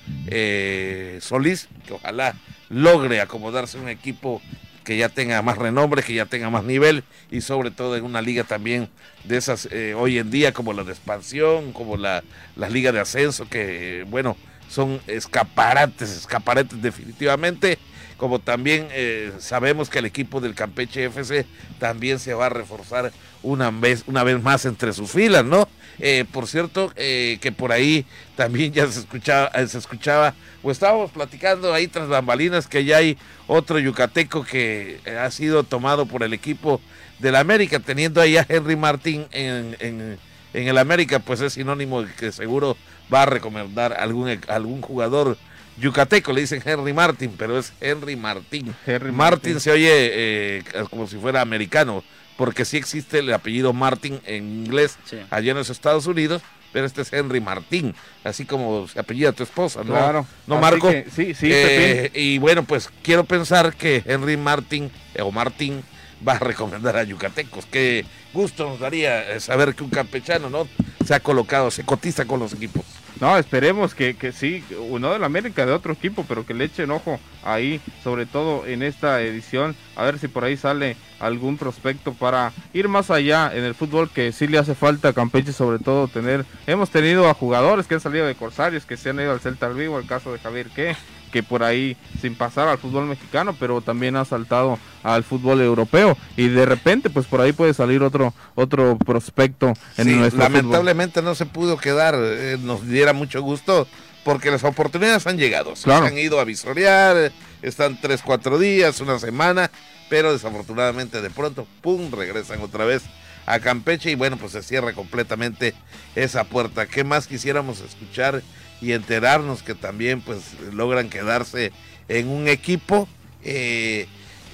Solís, que ojalá logre acomodarse un equipo que ya tenga más renombre, que ya tenga más nivel y sobre todo en una liga también de esas eh, hoy en día como la de expansión, como la, las ligas de ascenso, que bueno, son escaparates, escaparates definitivamente como también eh, sabemos que el equipo del Campeche FC también se va a reforzar una vez, una vez más entre sus filas, ¿no? Eh, por cierto, eh, que por ahí también ya se escuchaba, se escuchaba, o estábamos platicando ahí tras bambalinas que ya hay otro yucateco que ha sido tomado por el equipo del América, teniendo ahí a Henry Martín en, en, en el América, pues es sinónimo de que seguro va a recomendar algún, algún jugador yucateco, le dicen Henry Martin, pero es Henry Martín. Henry Martin, se oye eh, como si fuera americano, porque sí existe el apellido Martin en inglés allá en los Estados Unidos, pero este es Henry Martín, así como se apellida tu esposa, ¿no? Claro. ¿No, Marco? sí, sí, eh, y bueno, pues quiero pensar que Henry Martin eh, o Martín va a recomendar a yucatecos. Qué gusto nos daría saber que un campechano, ¿no? Se ha colocado, se cotiza con los equipos. No, esperemos que, que sí, uno de la América, de otro equipo, pero que le echen ojo ahí, sobre todo en esta edición, a ver si por ahí sale algún prospecto para ir más allá en el fútbol que sí le hace falta a Campeche, sobre todo tener, hemos tenido a jugadores que han salido de Corsarios, que se han ido al Celta al Vivo, el caso de Javier que que por ahí sin pasar al fútbol mexicano, pero también ha saltado al fútbol europeo y de repente pues por ahí puede salir otro otro prospecto en nuestro lamentablemente no se pudo quedar, eh, nos diera mucho gusto porque las oportunidades han llegado, se han ido a visorear, están tres, cuatro días, una semana, pero desafortunadamente de pronto, pum, regresan otra vez a Campeche y bueno, pues se cierra completamente esa puerta. ¿Qué más quisiéramos escuchar? Y enterarnos que también pues logran quedarse en un equipo. Eh,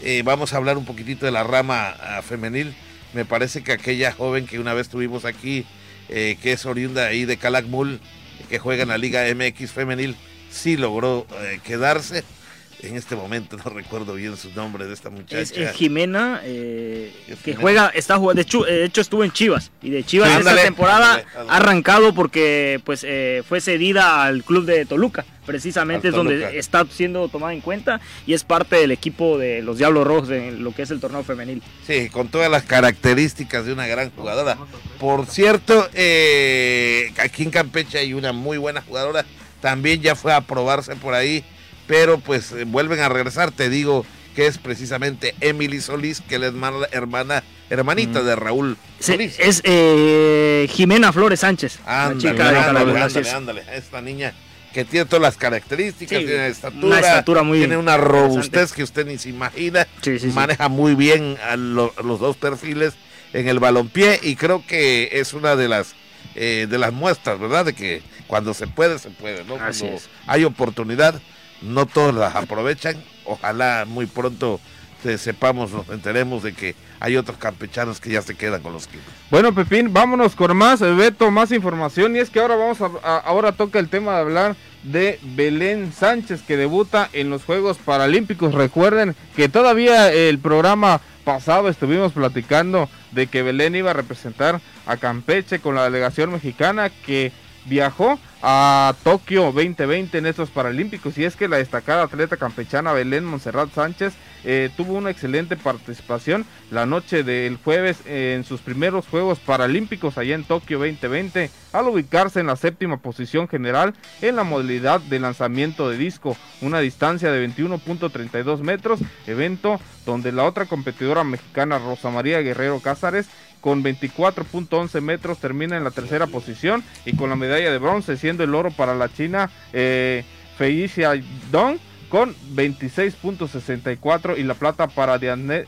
eh, vamos a hablar un poquitito de la rama ah, femenil. Me parece que aquella joven que una vez tuvimos aquí, eh, que es oriunda ahí de Calakmul, que juega en la Liga MX femenil, sí logró quedarse en este momento no recuerdo bien su nombre de esta muchacha. Es, Jimena, eh, que juega, está jugando, de hecho, estuvo en Chivas y de Chivas esta temporada ha arrancado porque pues eh, fue cedida al club de Toluca, precisamente es donde está siendo tomada en cuenta y es parte del equipo de los Diablos Rojos en lo que es el torneo femenil. Sí, con todas las características de una gran jugadora. Por cierto, eh, aquí en Campeche hay una muy buena jugadora, también ya fue a probarse por ahí pero pues eh, vuelven a regresar, te digo que es precisamente Emily Solís, que es la hermana, hermanita mm. de Raúl Solís. es eh, Jimena Flores Sánchez, ándale, chica ándale, esta niña que tiene todas las características, tiene estatura, estatura muy tiene una robustez que usted ni se imagina, maneja muy bien a los dos perfiles en el balompié y creo que es una de las eh, de las muestras, ¿verdad? De que cuando se puede, se puede, ¿no? Cuando hay oportunidad, no todos las aprovechan. Ojalá muy pronto eh, sepamos, nos enteremos de que hay otros campechanos que ya se quedan con los kilos. Bueno, Pepín, vámonos con más, eh, Beto, más información. Y es que ahora vamos a, ahora toca el tema de hablar de Belén Sánchez que debuta en los Juegos Paralímpicos. Recuerden que todavía el programa pasado estuvimos platicando de que Belén iba a representar a Campeche con la delegación mexicana que viajó a Tokio 2020 en estos Paralímpicos y es que la destacada atleta campechana Belén Monserrat Sánchez eh, tuvo una excelente participación la noche del jueves en sus primeros Juegos Paralímpicos allá en Tokio 2020 al ubicarse en la séptima posición general en la modalidad de lanzamiento de disco, una distancia de 21.32 metros, evento donde la otra competidora mexicana Rosa María Guerrero Cázares con 24.11 metros termina en la tercera posición y con la medalla de bronce siendo el oro para la China eh, Felicia Dong con 26.64 y la plata para Diane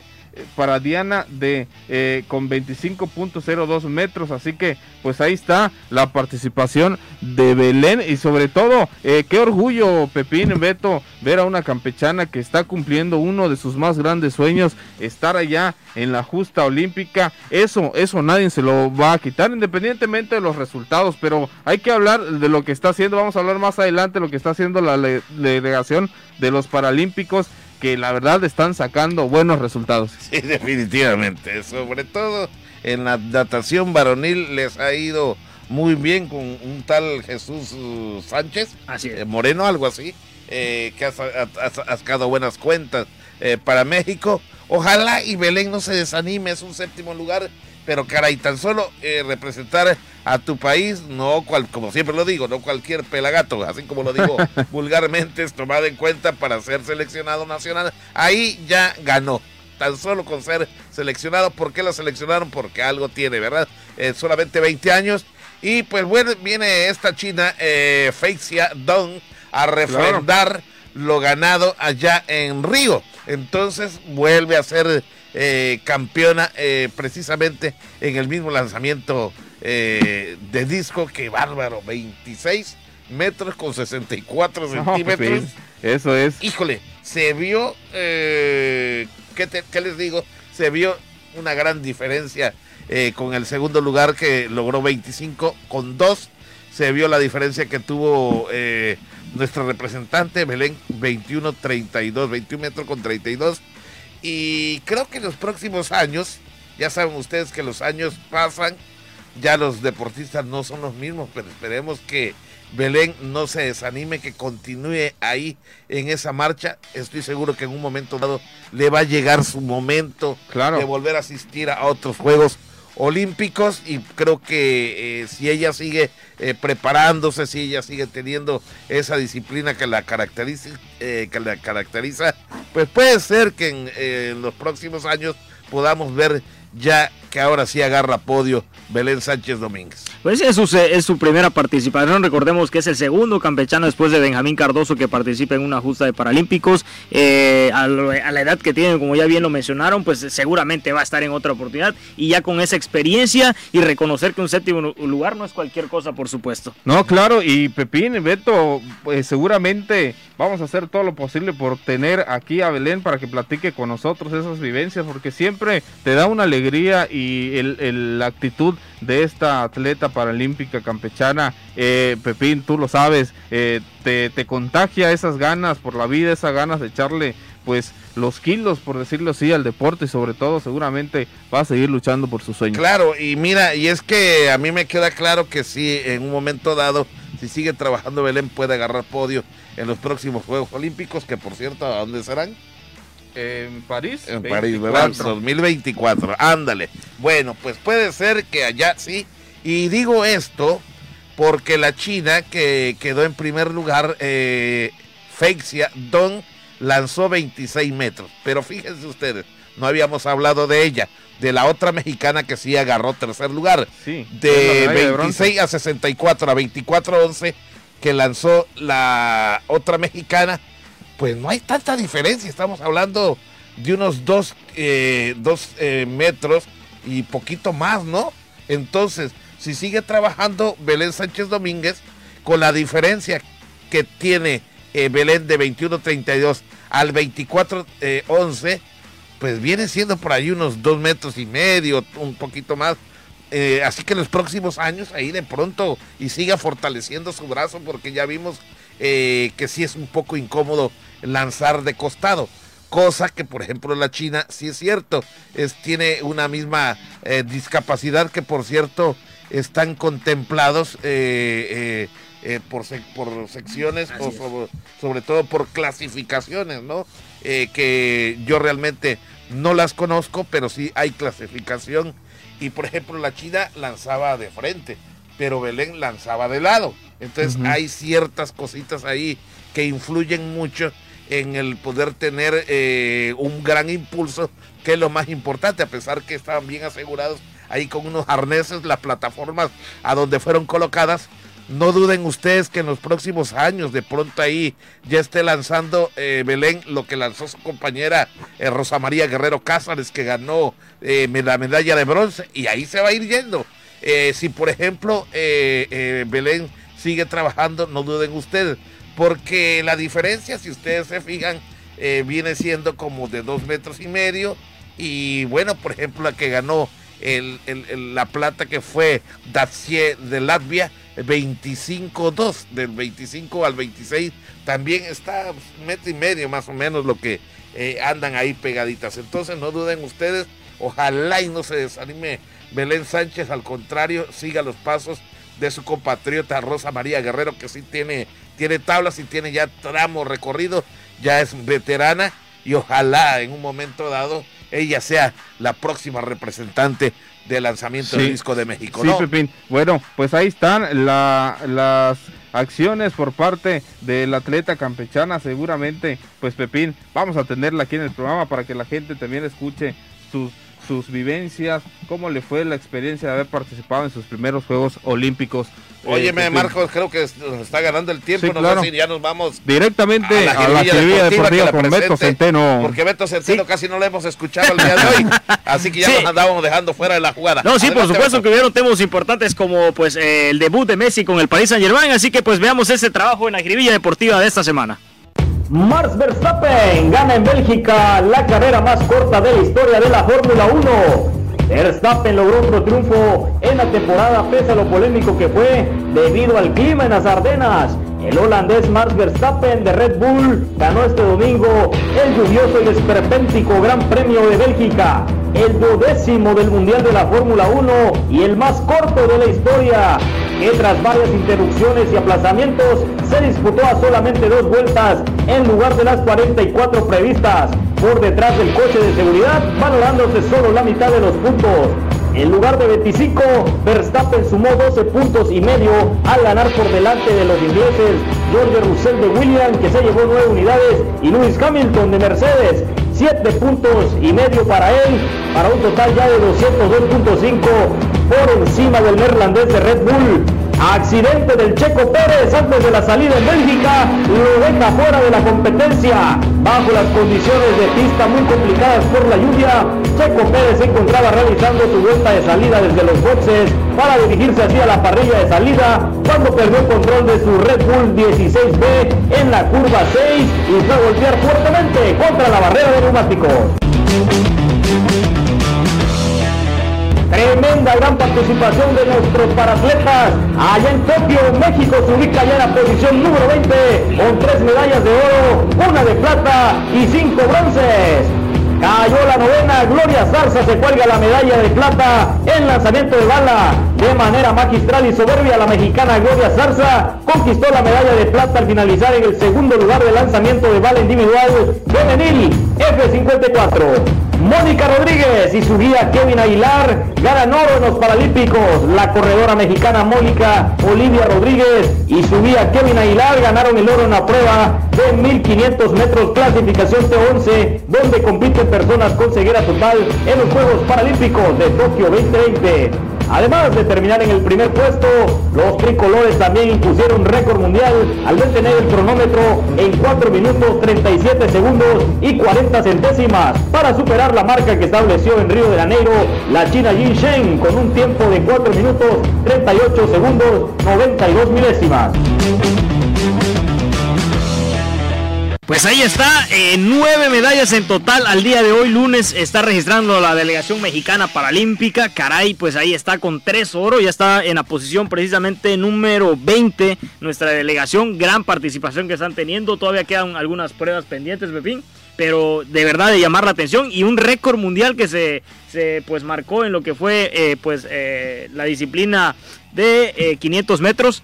para Diana de eh, con 25.02 metros. Así que pues ahí está la participación de Belén y sobre todo eh, qué orgullo Pepín Beto ver a una campechana que está cumpliendo uno de sus más grandes sueños, estar allá en la justa olímpica. Eso, eso nadie se lo va a quitar independientemente de los resultados, pero hay que hablar de lo que está haciendo. Vamos a hablar más adelante de lo que está haciendo la delegación de los Paralímpicos que la verdad están sacando buenos resultados. Sí, definitivamente. Sobre todo en la natación varonil les ha ido muy bien con un tal Jesús Sánchez, así eh, Moreno, algo así, eh, que ha, sacado buenas cuentas eh, para México. Ojalá y Belén no se desanime, es un séptimo lugar pero caray, tan solo eh, representar a tu país, no cual, como siempre lo digo, no cualquier pelagato, así como lo digo vulgarmente, es tomado en cuenta para ser seleccionado nacional. Ahí ya ganó. Tan solo con ser seleccionado, ¿por qué lo seleccionaron? Porque algo tiene, ¿verdad? Eh, solamente 20 años. Y pues bueno, viene esta china, eh, Feixia Dong, a refrendar lo ganado allá en Río. Entonces vuelve a ser eh, campeona eh, precisamente en el mismo lanzamiento eh, de disco. que bárbaro, 26 metros con 64 centímetros. eso es. Híjole, se vio, ¿qué, ¿qué, les digo? Se vio una gran diferencia con el segundo lugar que logró 25 con 2. Se vio la diferencia que tuvo nuestra representante Belén 21-32, 21 metros con 32 y creo que en los próximos años, ya saben ustedes que los años pasan, ya los deportistas no son los mismos, pero esperemos que Belén no se desanime, que continúe ahí en esa marcha. Estoy seguro que en un momento dado le va a llegar su momento de volver a asistir a otros Juegos Olímpicos y creo que eh, si ella sigue eh, preparándose, si ella sigue teniendo esa disciplina que la caracteriza, eh, que la caracteriza, pues puede ser que en los próximos años podamos ver ya que ahora sí agarra podio Belén Sánchez Domínguez. Pues es su, es su primera participación. Recordemos que es el segundo campechano después de Benjamín Cardoso que participa en una justa de Paralímpicos. Eh, a, la edad que tiene, como ya bien lo mencionaron, pues seguramente va a estar en otra oportunidad. Y ya con esa experiencia y reconocer que un séptimo lugar no es cualquier cosa, por supuesto. No, claro. Y Pepín, Beto, pues seguramente vamos a hacer todo lo posible por tener aquí a Belén para que platique con nosotros esas vivencias, porque siempre te da una alegría y y el, la actitud de esta atleta paralímpica campechana, eh, Pepín, tú lo sabes, eh, te, te, contagia esas ganas por la vida, esas ganas de echarle pues los kilos, por decirlo así, al deporte y sobre todo seguramente va a seguir luchando por sus sueños. Claro, y mira, y es que a mí me queda claro que si en un momento dado, si sigue trabajando Belén, puede agarrar podio en los próximos Juegos Olímpicos, que por cierto, ¿a dónde serán? En París. En París, ¿verdad? 2024. Ándale. Bueno, pues puede ser que allá sí. Y digo esto porque la China que quedó en primer lugar, eh, Feixia Don, lanzó 26 metros. Pero fíjense ustedes, no habíamos hablado de ella. De la otra mexicana que sí agarró tercer lugar. Sí, de 26 a 64 a 24-11 que lanzó la otra mexicana pues no hay tanta diferencia. Estamos hablando de unos dos, eh, eh, metros y poquito más, ¿no? Entonces, si sigue trabajando Belén Sánchez Domínguez, con la diferencia que tiene eh, Belén de 21-32 al 24-11, pues viene siendo por ahí unos dos metros y medio, un poquito más. Así que en los próximos años ahí de pronto y siga fortaleciendo su brazo porque ya vimos eh, que sí es un poco incómodo lanzar de costado. Cosa que por ejemplo la China sí es cierto, es, tiene una misma eh, discapacidad que por cierto están contemplados por, por secciones o sobre, sobre, todo por clasificaciones, ¿no? que yo realmente no las conozco, pero sí hay clasificación. Y por ejemplo, la China lanzaba de frente, pero Belén lanzaba de lado. Entonces hay ciertas cositas ahí que influyen mucho en el poder tener eh, un gran impulso, que es lo más importante, a pesar que estaban bien asegurados ahí con unos arneses, las plataformas a donde fueron colocadas, no duden ustedes que en los próximos años de pronto ahí ya esté lanzando eh, Belén lo que lanzó su compañera eh, Rosa María Guerrero Cázares que ganó eh, la medalla de bronce y ahí se va a ir yendo. Si por ejemplo Belén sigue trabajando, no duden ustedes, porque la diferencia, si ustedes se fijan, viene siendo como de dos metros y medio y bueno, por ejemplo la que ganó la plata que fue Dacie de Latvia 25-2, del 25 al 26, también está metro y medio más o menos lo que eh, andan ahí pegaditas. Entonces no duden ustedes, ojalá y no se desanime Belén Sánchez, al contrario, siga los pasos de su compatriota Rosa María Guerrero, que sí tiene, tiene tablas y tiene ya tramo recorrido, ya es veterana y ojalá en un momento dado ella sea la próxima representante del lanzamiento del disco de México. Sí, Pepín. Bueno, pues ahí están las acciones por parte del atleta campechana. Seguramente, pues Pepín, vamos a tenerla aquí en el programa para que la gente también escuche sus sus vivencias, cómo le fue la experiencia de haber participado en sus primeros Juegos Olímpicos. Óyeme, eh, Marcos, creo que nos está ganando el tiempo, no sé si ya nos vamos directamente a la Jiribilla Deportiva, con Beto Centeno. Porque Beto Centeno casi no lo hemos escuchado el día de hoy, así que ya nos andábamos dejando fuera de la jugada. No, sí, por supuesto que hubieron temas importantes como pues eh, el debut de Messi con el Paris Saint Germain, así que pues veamos ese trabajo en la Jiribilla Deportiva de esta semana. Max Verstappen gana en Bélgica la carrera más corta de la historia de la Fórmula 1. Verstappen logró otro triunfo en la temporada pese a lo polémico que fue debido al clima en las Ardenas. El holandés Max Verstappen de Red Bull ganó este domingo el lluvioso y esperpéntico Gran Premio de Bélgica, el duodécimo del Mundial de la Fórmula 1 y el más corto de la historia que tras varias interrupciones y aplazamientos se disputó a solamente dos vueltas en lugar de las 44 previstas. Por detrás del coche de seguridad, valorándose solo la mitad de los puntos. En lugar de 25, Verstappen sumó 12 puntos y medio al ganar por delante de los ingleses George Russell de Williams, que se llevó 9 unidades, y Lewis Hamilton de Mercedes, 7 puntos y medio para él, para un total ya de 202.5 por encima del neerlandés de Red Bull. Accidente del Checo Pérez antes de la salida en Bélgica lo deja fuera de la competencia. Bajo las condiciones de pista muy complicadas por la lluvia, Checo Pérez se encontraba realizando su vuelta de salida desde los boxes para dirigirse hacia la parrilla de salida cuando perdió control de su Red Bull 16B en la curva 6 y fue a golpear fuertemente contra la barrera de neumáticos. Tremenda gran participación de nuestros paratletas. Allá en Tokio, México se ubica ya en la posición número 20 con tres medallas de oro, una de plata y cinco bronces. Cayó la novena, Gloria Zarza se cuelga la medalla de plata en lanzamiento de bala. De manera magistral y soberbia, la mexicana Gloria Zarza conquistó la medalla de plata al finalizar en el segundo lugar de lanzamiento de bala individual femenil F54. Mónica Rodríguez y su guía Kevin Aguilar ganan oro en los Paralímpicos. La corredora mexicana Mónica Olivia Rodríguez y su guía Kevin Aguilar ganaron el oro en la prueba de 1500 metros clasificación T11, donde compiten personas con ceguera total en los Juegos Paralímpicos de Tokio 2020. Además de terminar en el primer puesto, los tricolores también impusieron récord mundial al detener el cronómetro en 4 minutos 37 segundos y 40 centésimas para superar la marca que estableció en Río de Janeiro la China Yin Shen con un tiempo de 4 minutos 38 segundos 92 milésimas. Pues ahí está, eh, nueve medallas en total al día de hoy, lunes, está registrando la delegación mexicana paralímpica. Caray, pues ahí está con tres oro, ya está en la posición precisamente número 20 nuestra delegación. Gran participación que están teniendo, todavía quedan algunas pruebas pendientes, Pepín, pero de verdad de llamar la atención. Y un récord mundial que se, se pues marcó en lo que fue eh, pues eh, la disciplina de 500 metros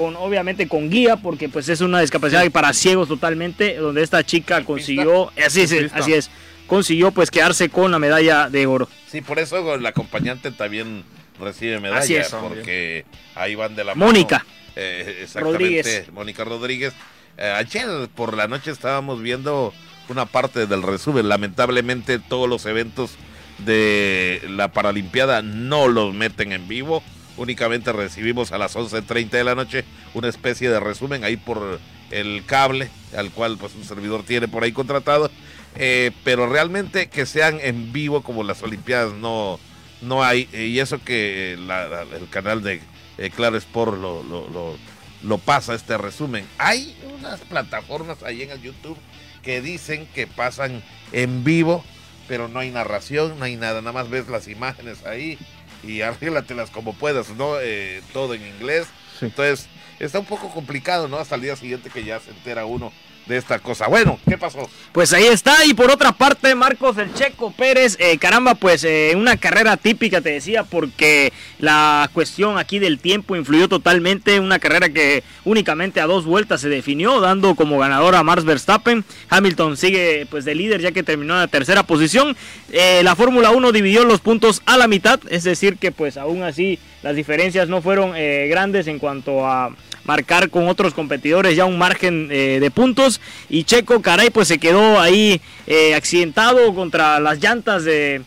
con obviamente con guía porque pues es una discapacidad para ciegos totalmente donde esta chica consiguió así es, así es consiguió pues quedarse con la medalla de oro sí por eso el acompañante también recibe medalla Así es. porque ahí van de la mano. Mónica Eh, exactamente, Rodríguez. Mónica Rodríguez. Eh, ayer por la noche estábamos viendo una parte del resumen. Lamentablemente todos los eventos de la Paralimpiada no los meten en vivo. Únicamente recibimos a las 11.30 de la noche una especie de resumen ahí por el cable al cual pues un servidor tiene por ahí contratado. Eh, pero realmente que sean en vivo como las Olimpiadas no, no hay. eh, y eso que la- el canal de eh, Claro Sport lo, lo, lo- lo pasa este resumen. Hay unas plataformas ahí en el YouTube que dicen que pasan en vivo, pero no hay narración, no hay nada, nada más ves las imágenes ahí y arréglatelas como puedas, ¿no? Eh, todo en inglés. Sí. Entonces, está un poco complicado, ¿no? Hasta el día siguiente que ya se entera uno de esta cosa. Bueno, ¿qué pasó? Pues ahí está, y por otra parte, Marcos el Checo Pérez, eh, caramba, pues eh, una carrera típica, te decía, porque la cuestión aquí del tiempo influyó totalmente, una carrera que únicamente a dos vueltas se definió, dando como ganador a Max Verstappen. Hamilton sigue pues de líder ya que terminó en la tercera posición. Eh, la Fórmula 1 dividió los puntos a la mitad, es decir que pues aún así las diferencias no fueron eh, grandes en cuanto a marcar con otros competidores ya un margen eh, de puntos. Y Checo caray pues se quedó ahí eh, accidentado contra las llantas de,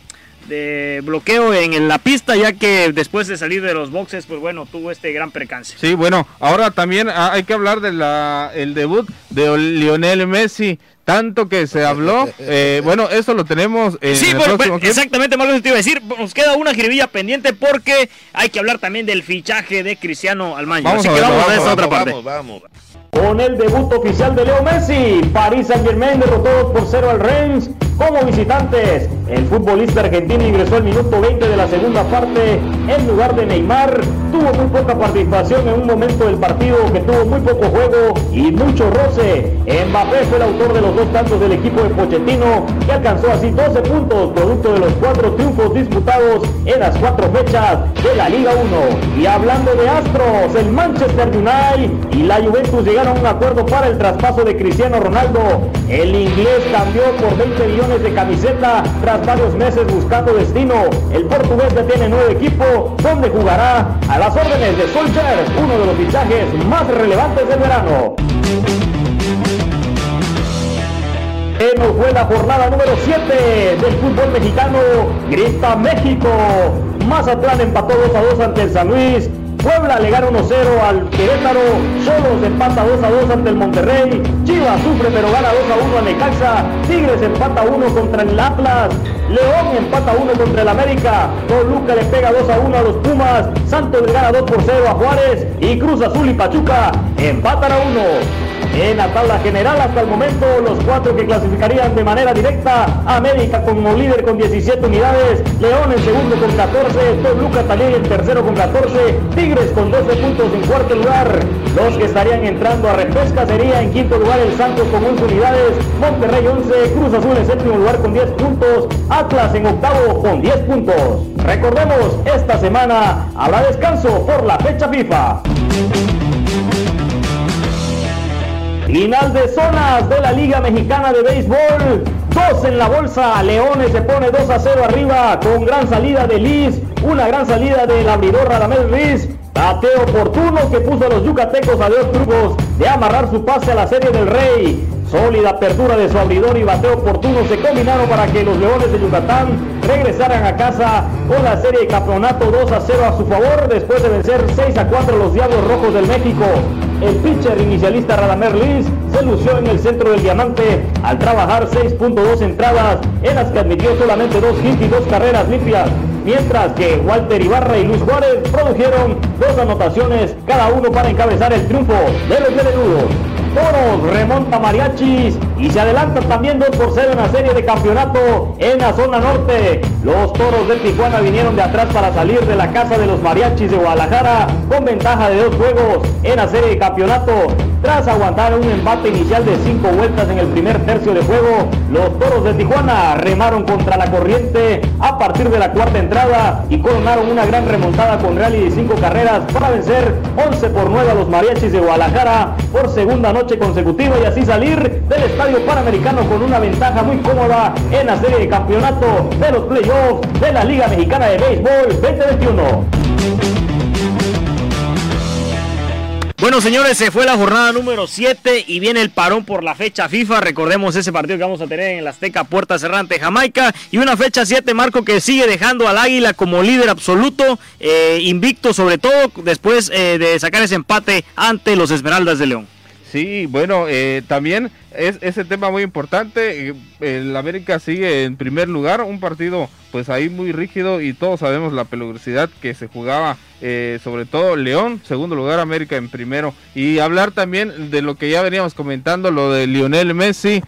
bloqueo en la pista ya que después de salir de los boxes pues bueno tuvo este gran percance. Sí, bueno, ahora también ah, hay que hablar del el debut de Lionel Messi, tanto que se habló. eh, bueno, eso lo tenemos en Sí, el bueno, próximo pues, exactamente, Marcos, te iba a decir, nos queda una jiribilla pendiente porque hay que hablar también del fichaje de Cristiano Almaño. Vamos Así a que verlo, vamos a vamos, esta otra parte. Vamos, vamos. Con el debut oficial de Leo Messi, París Saint Germain derrotó 2 por 0 al Reims como visitantes. El futbolista argentino ingresó al minuto 20 de la segunda parte en lugar de Neymar. Tuvo muy poca participación en un momento del partido que tuvo muy poco juego y mucho roce. Mbappé fue el autor de los dos tantos del equipo de Pochettino que alcanzó así 12 puntos producto de los cuatro triunfos disputados en las cuatro fechas de la Liga 1. Y hablando de Astros, el Manchester United y la Juventus llegaron a un acuerdo para el traspaso de Cristiano Ronaldo. El inglés cambió por 20 millones de camiseta tras varios meses buscando destino. El portugués ya tiene nuevo equipo donde jugará a las órdenes de Solskjaer, uno de los fichajes más relevantes del verano. Eh, nos fue la jornada número 7 del fútbol mexicano. Grita México. Mazatlán empató 2 a 2 ante el San Luis. Puebla le gana 1-0 al Querétaro. Cholos empata 2 a 2 ante el Monterrey. Chivas sufre pero gana 2 a 1 al Necaxa. Tigres empata 1 contra el Atlas. León empata 1 contra el América. Toluca le pega 2 a 1 a los Pumas. Santos le gana 2 por 0 a Juárez. Y Cruz Azul y Pachuca empatan a 1. En la tabla general hasta el momento los cuatro que clasificarían de manera directa, América como líder con 17 unidades, León en segundo con 14, Toluca también en tercero con 14, Tigres con 12 puntos en cuarto lugar, los que estarían entrando a repesca sería en quinto lugar el Santos con 11 unidades, Monterrey 11, Cruz Azul en séptimo lugar con 10 puntos, Atlas en octavo con 10 puntos. Recordemos, esta semana habrá descanso por la fecha FIFA. Final de zonas de la Liga Mexicana de Béisbol. Dos en la bolsa. Leones se pone 2 a 0 arriba con gran salida de Liz. Una gran salida del abridor Radamel Riz. Bateo oportuno que puso a los yucatecos a dos trucos de amarrar su pase a la Serie del Rey. Sólida apertura de su abridor y bateo oportuno se combinaron para que los Leones de Yucatán regresaran a casa con la serie de campeonato 2 a 0 a su favor después de vencer 6 a 4 a los Diablos Rojos del México. El pitcher inicialista Radamer Liz se lució en el centro del diamante al trabajar 6.2 entradas en las que admitió solamente dos hits y dos carreras limpias. Mientras que Walter Ibarra y Luis Juárez produjeron dos anotaciones cada uno para encabezar el triunfo de los Melenudos. Toros remonta Mariachis y se adelanta también 2 por 0 en la serie de campeonato en la zona norte. Los Toros de Tijuana vinieron de atrás para salir de la casa de los Mariachis de Guadalajara con ventaja de dos juegos en la serie de campeonato. Tras aguantar un embate inicial de 5 vueltas en el primer tercio de juego, los Toros de Tijuana remaron contra la corriente a partir de la cuarta entrada y coronaron una gran remontada con rally de 5 carreras para vencer 11 por 9 a los Mariachis de Guadalajara por segunda noche consecutiva y así salir del Estadio Panamericano con una ventaja muy cómoda en la serie de campeonato de los playoffs de la Liga Mexicana de Béisbol 2021. Bueno, señores, se fue la jornada número 7 y viene el parón por la fecha FIFA. Recordemos ese partido que vamos a tener en el Azteca Puerta Cerrante, Jamaica. Y una fecha 7, Marco, que sigue dejando al Águila como líder absoluto, eh, invicto sobre todo, después eh, de sacar ese empate ante los Esmeraldas de León. Sí, bueno, eh, también es ese tema muy importante. eh, El América sigue en primer lugar, un partido pues ahí muy rígido y todos sabemos la peligrosidad que se jugaba, eh, sobre todo León, segundo lugar, América en primero. Y hablar también de lo que ya veníamos comentando, lo de Lionel Messi,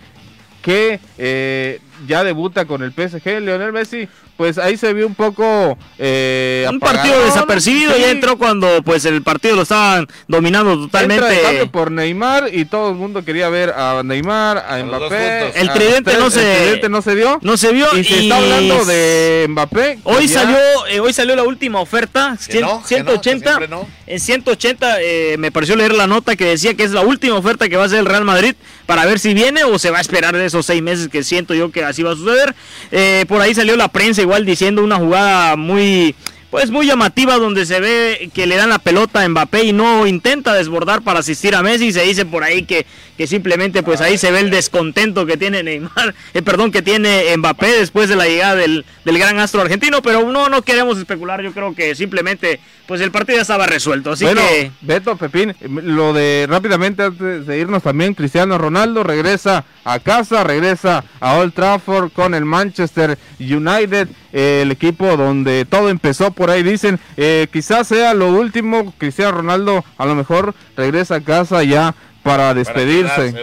que eh, ya debuta con el PSG. Lionel Messi, pues ahí se vio un poco... eh, Un partido desapercibido, sí. ya entró cuando pues el partido lo estaban dominando totalmente. cambio por Neymar y todo el mundo quería ver a Neymar, a Mbappé. El a tridente no se- El tridente no se dio. No se vio y se está hablando de Mbappé. Hoy ya- salió, eh, hoy salió la última oferta, Que no, que no, que 180. siempre no. En 180 eh, me pareció leer la nota que decía que es la última oferta que va a hacer el Real Madrid para ver si viene o se va a esperar de esos seis meses que siento yo que así va a suceder. Eh, por ahí salió la prensa igual diciendo una jugada muy pues muy llamativa donde se ve que le dan la pelota a Mbappé y no intenta desbordar para asistir a Messi. Se dice por ahí que, que simplemente pues ahí se ve el descontento que tiene Neymar, eh, perdón, que tiene Mbappé después de la llegada del, del gran astro argentino. Pero no, no queremos especular. Yo creo que simplemente pues el partido ya estaba resuelto. Así bueno, que Beto Pepín, lo de rápidamente antes de irnos también, Cristiano Ronaldo regresa a casa, regresa a Old Trafford con el Manchester United, eh, el equipo donde todo empezó por ahí, dicen, eh, quizás sea lo último, Cristiano Ronaldo a lo mejor regresa a casa ya para para despedirse.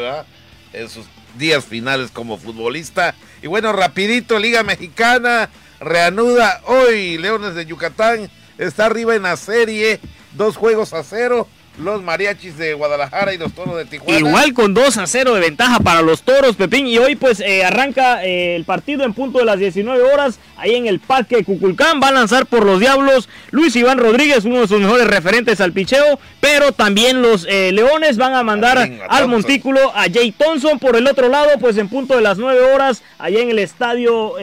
en sus días finales como futbolista. Y bueno, rapidito, Liga Mexicana reanuda hoy. Leones de Yucatán está arriba en la serie, dos juegos a cero. Los mariachis de Guadalajara y los toros de Tijuana. Igual con 2 a 0 de ventaja para los toros, Pepín. Y hoy pues eh, arranca eh, el partido en punto de las 19 horas. Ahí en el Parque Cuculcán va a lanzar por los Diablos Luis Iván Rodríguez, uno de sus mejores referentes al picheo. Pero también los eh, Leones van a mandar a al Thompson. montículo a Jay Thompson. Por el otro lado, pues en punto de las 9 horas, allá en el estadio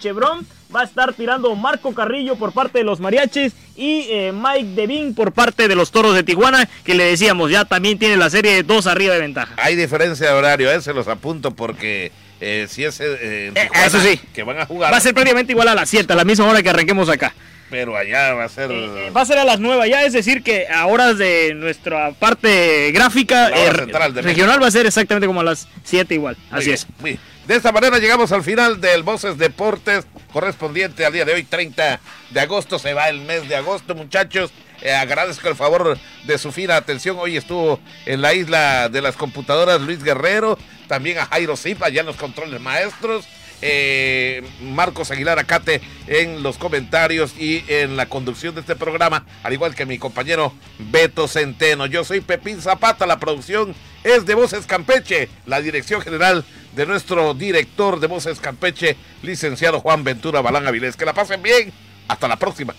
Chevron. Va a estar tirando Marco Carrillo por parte de los mariachis y eh, Mike Devin por parte de los toros de Tijuana, que le decíamos, ya también tiene la serie de dos arriba de ventaja. Hay diferencia de horario, eh, se los apunto porque eh, si es eh, Tijuana, eso sí. que van a jugar, Va a ser prácticamente igual a las 7, a la misma hora que arranquemos acá. pero allá va a ser Eh, va a ser a las 9 ya, es decir que a horas de nuestra parte gráfica eh, regional va a ser exactamente como a las 7 igual. Muy Así bien, es. muy bien. De esta manera llegamos al final del Voces Deportes correspondiente al día de hoy, 30 de agosto. Se va el mes de agosto, muchachos. Eh, agradezco el favor de su fina atención. Hoy estuvo en la isla de las computadoras Luis Guerrero, también a Jairo Zipa, allá en los controles maestros. Eh, Marcos Aguilar Acate en los comentarios y en la conducción de este programa, al igual que mi compañero Beto Centeno. Yo soy Pepín Zapata, la producción es de Voces Campeche, la dirección general de nuestro director de Voces Campeche, licenciado Juan Ventura Balán Avilés. Que la pasen bien, hasta la próxima.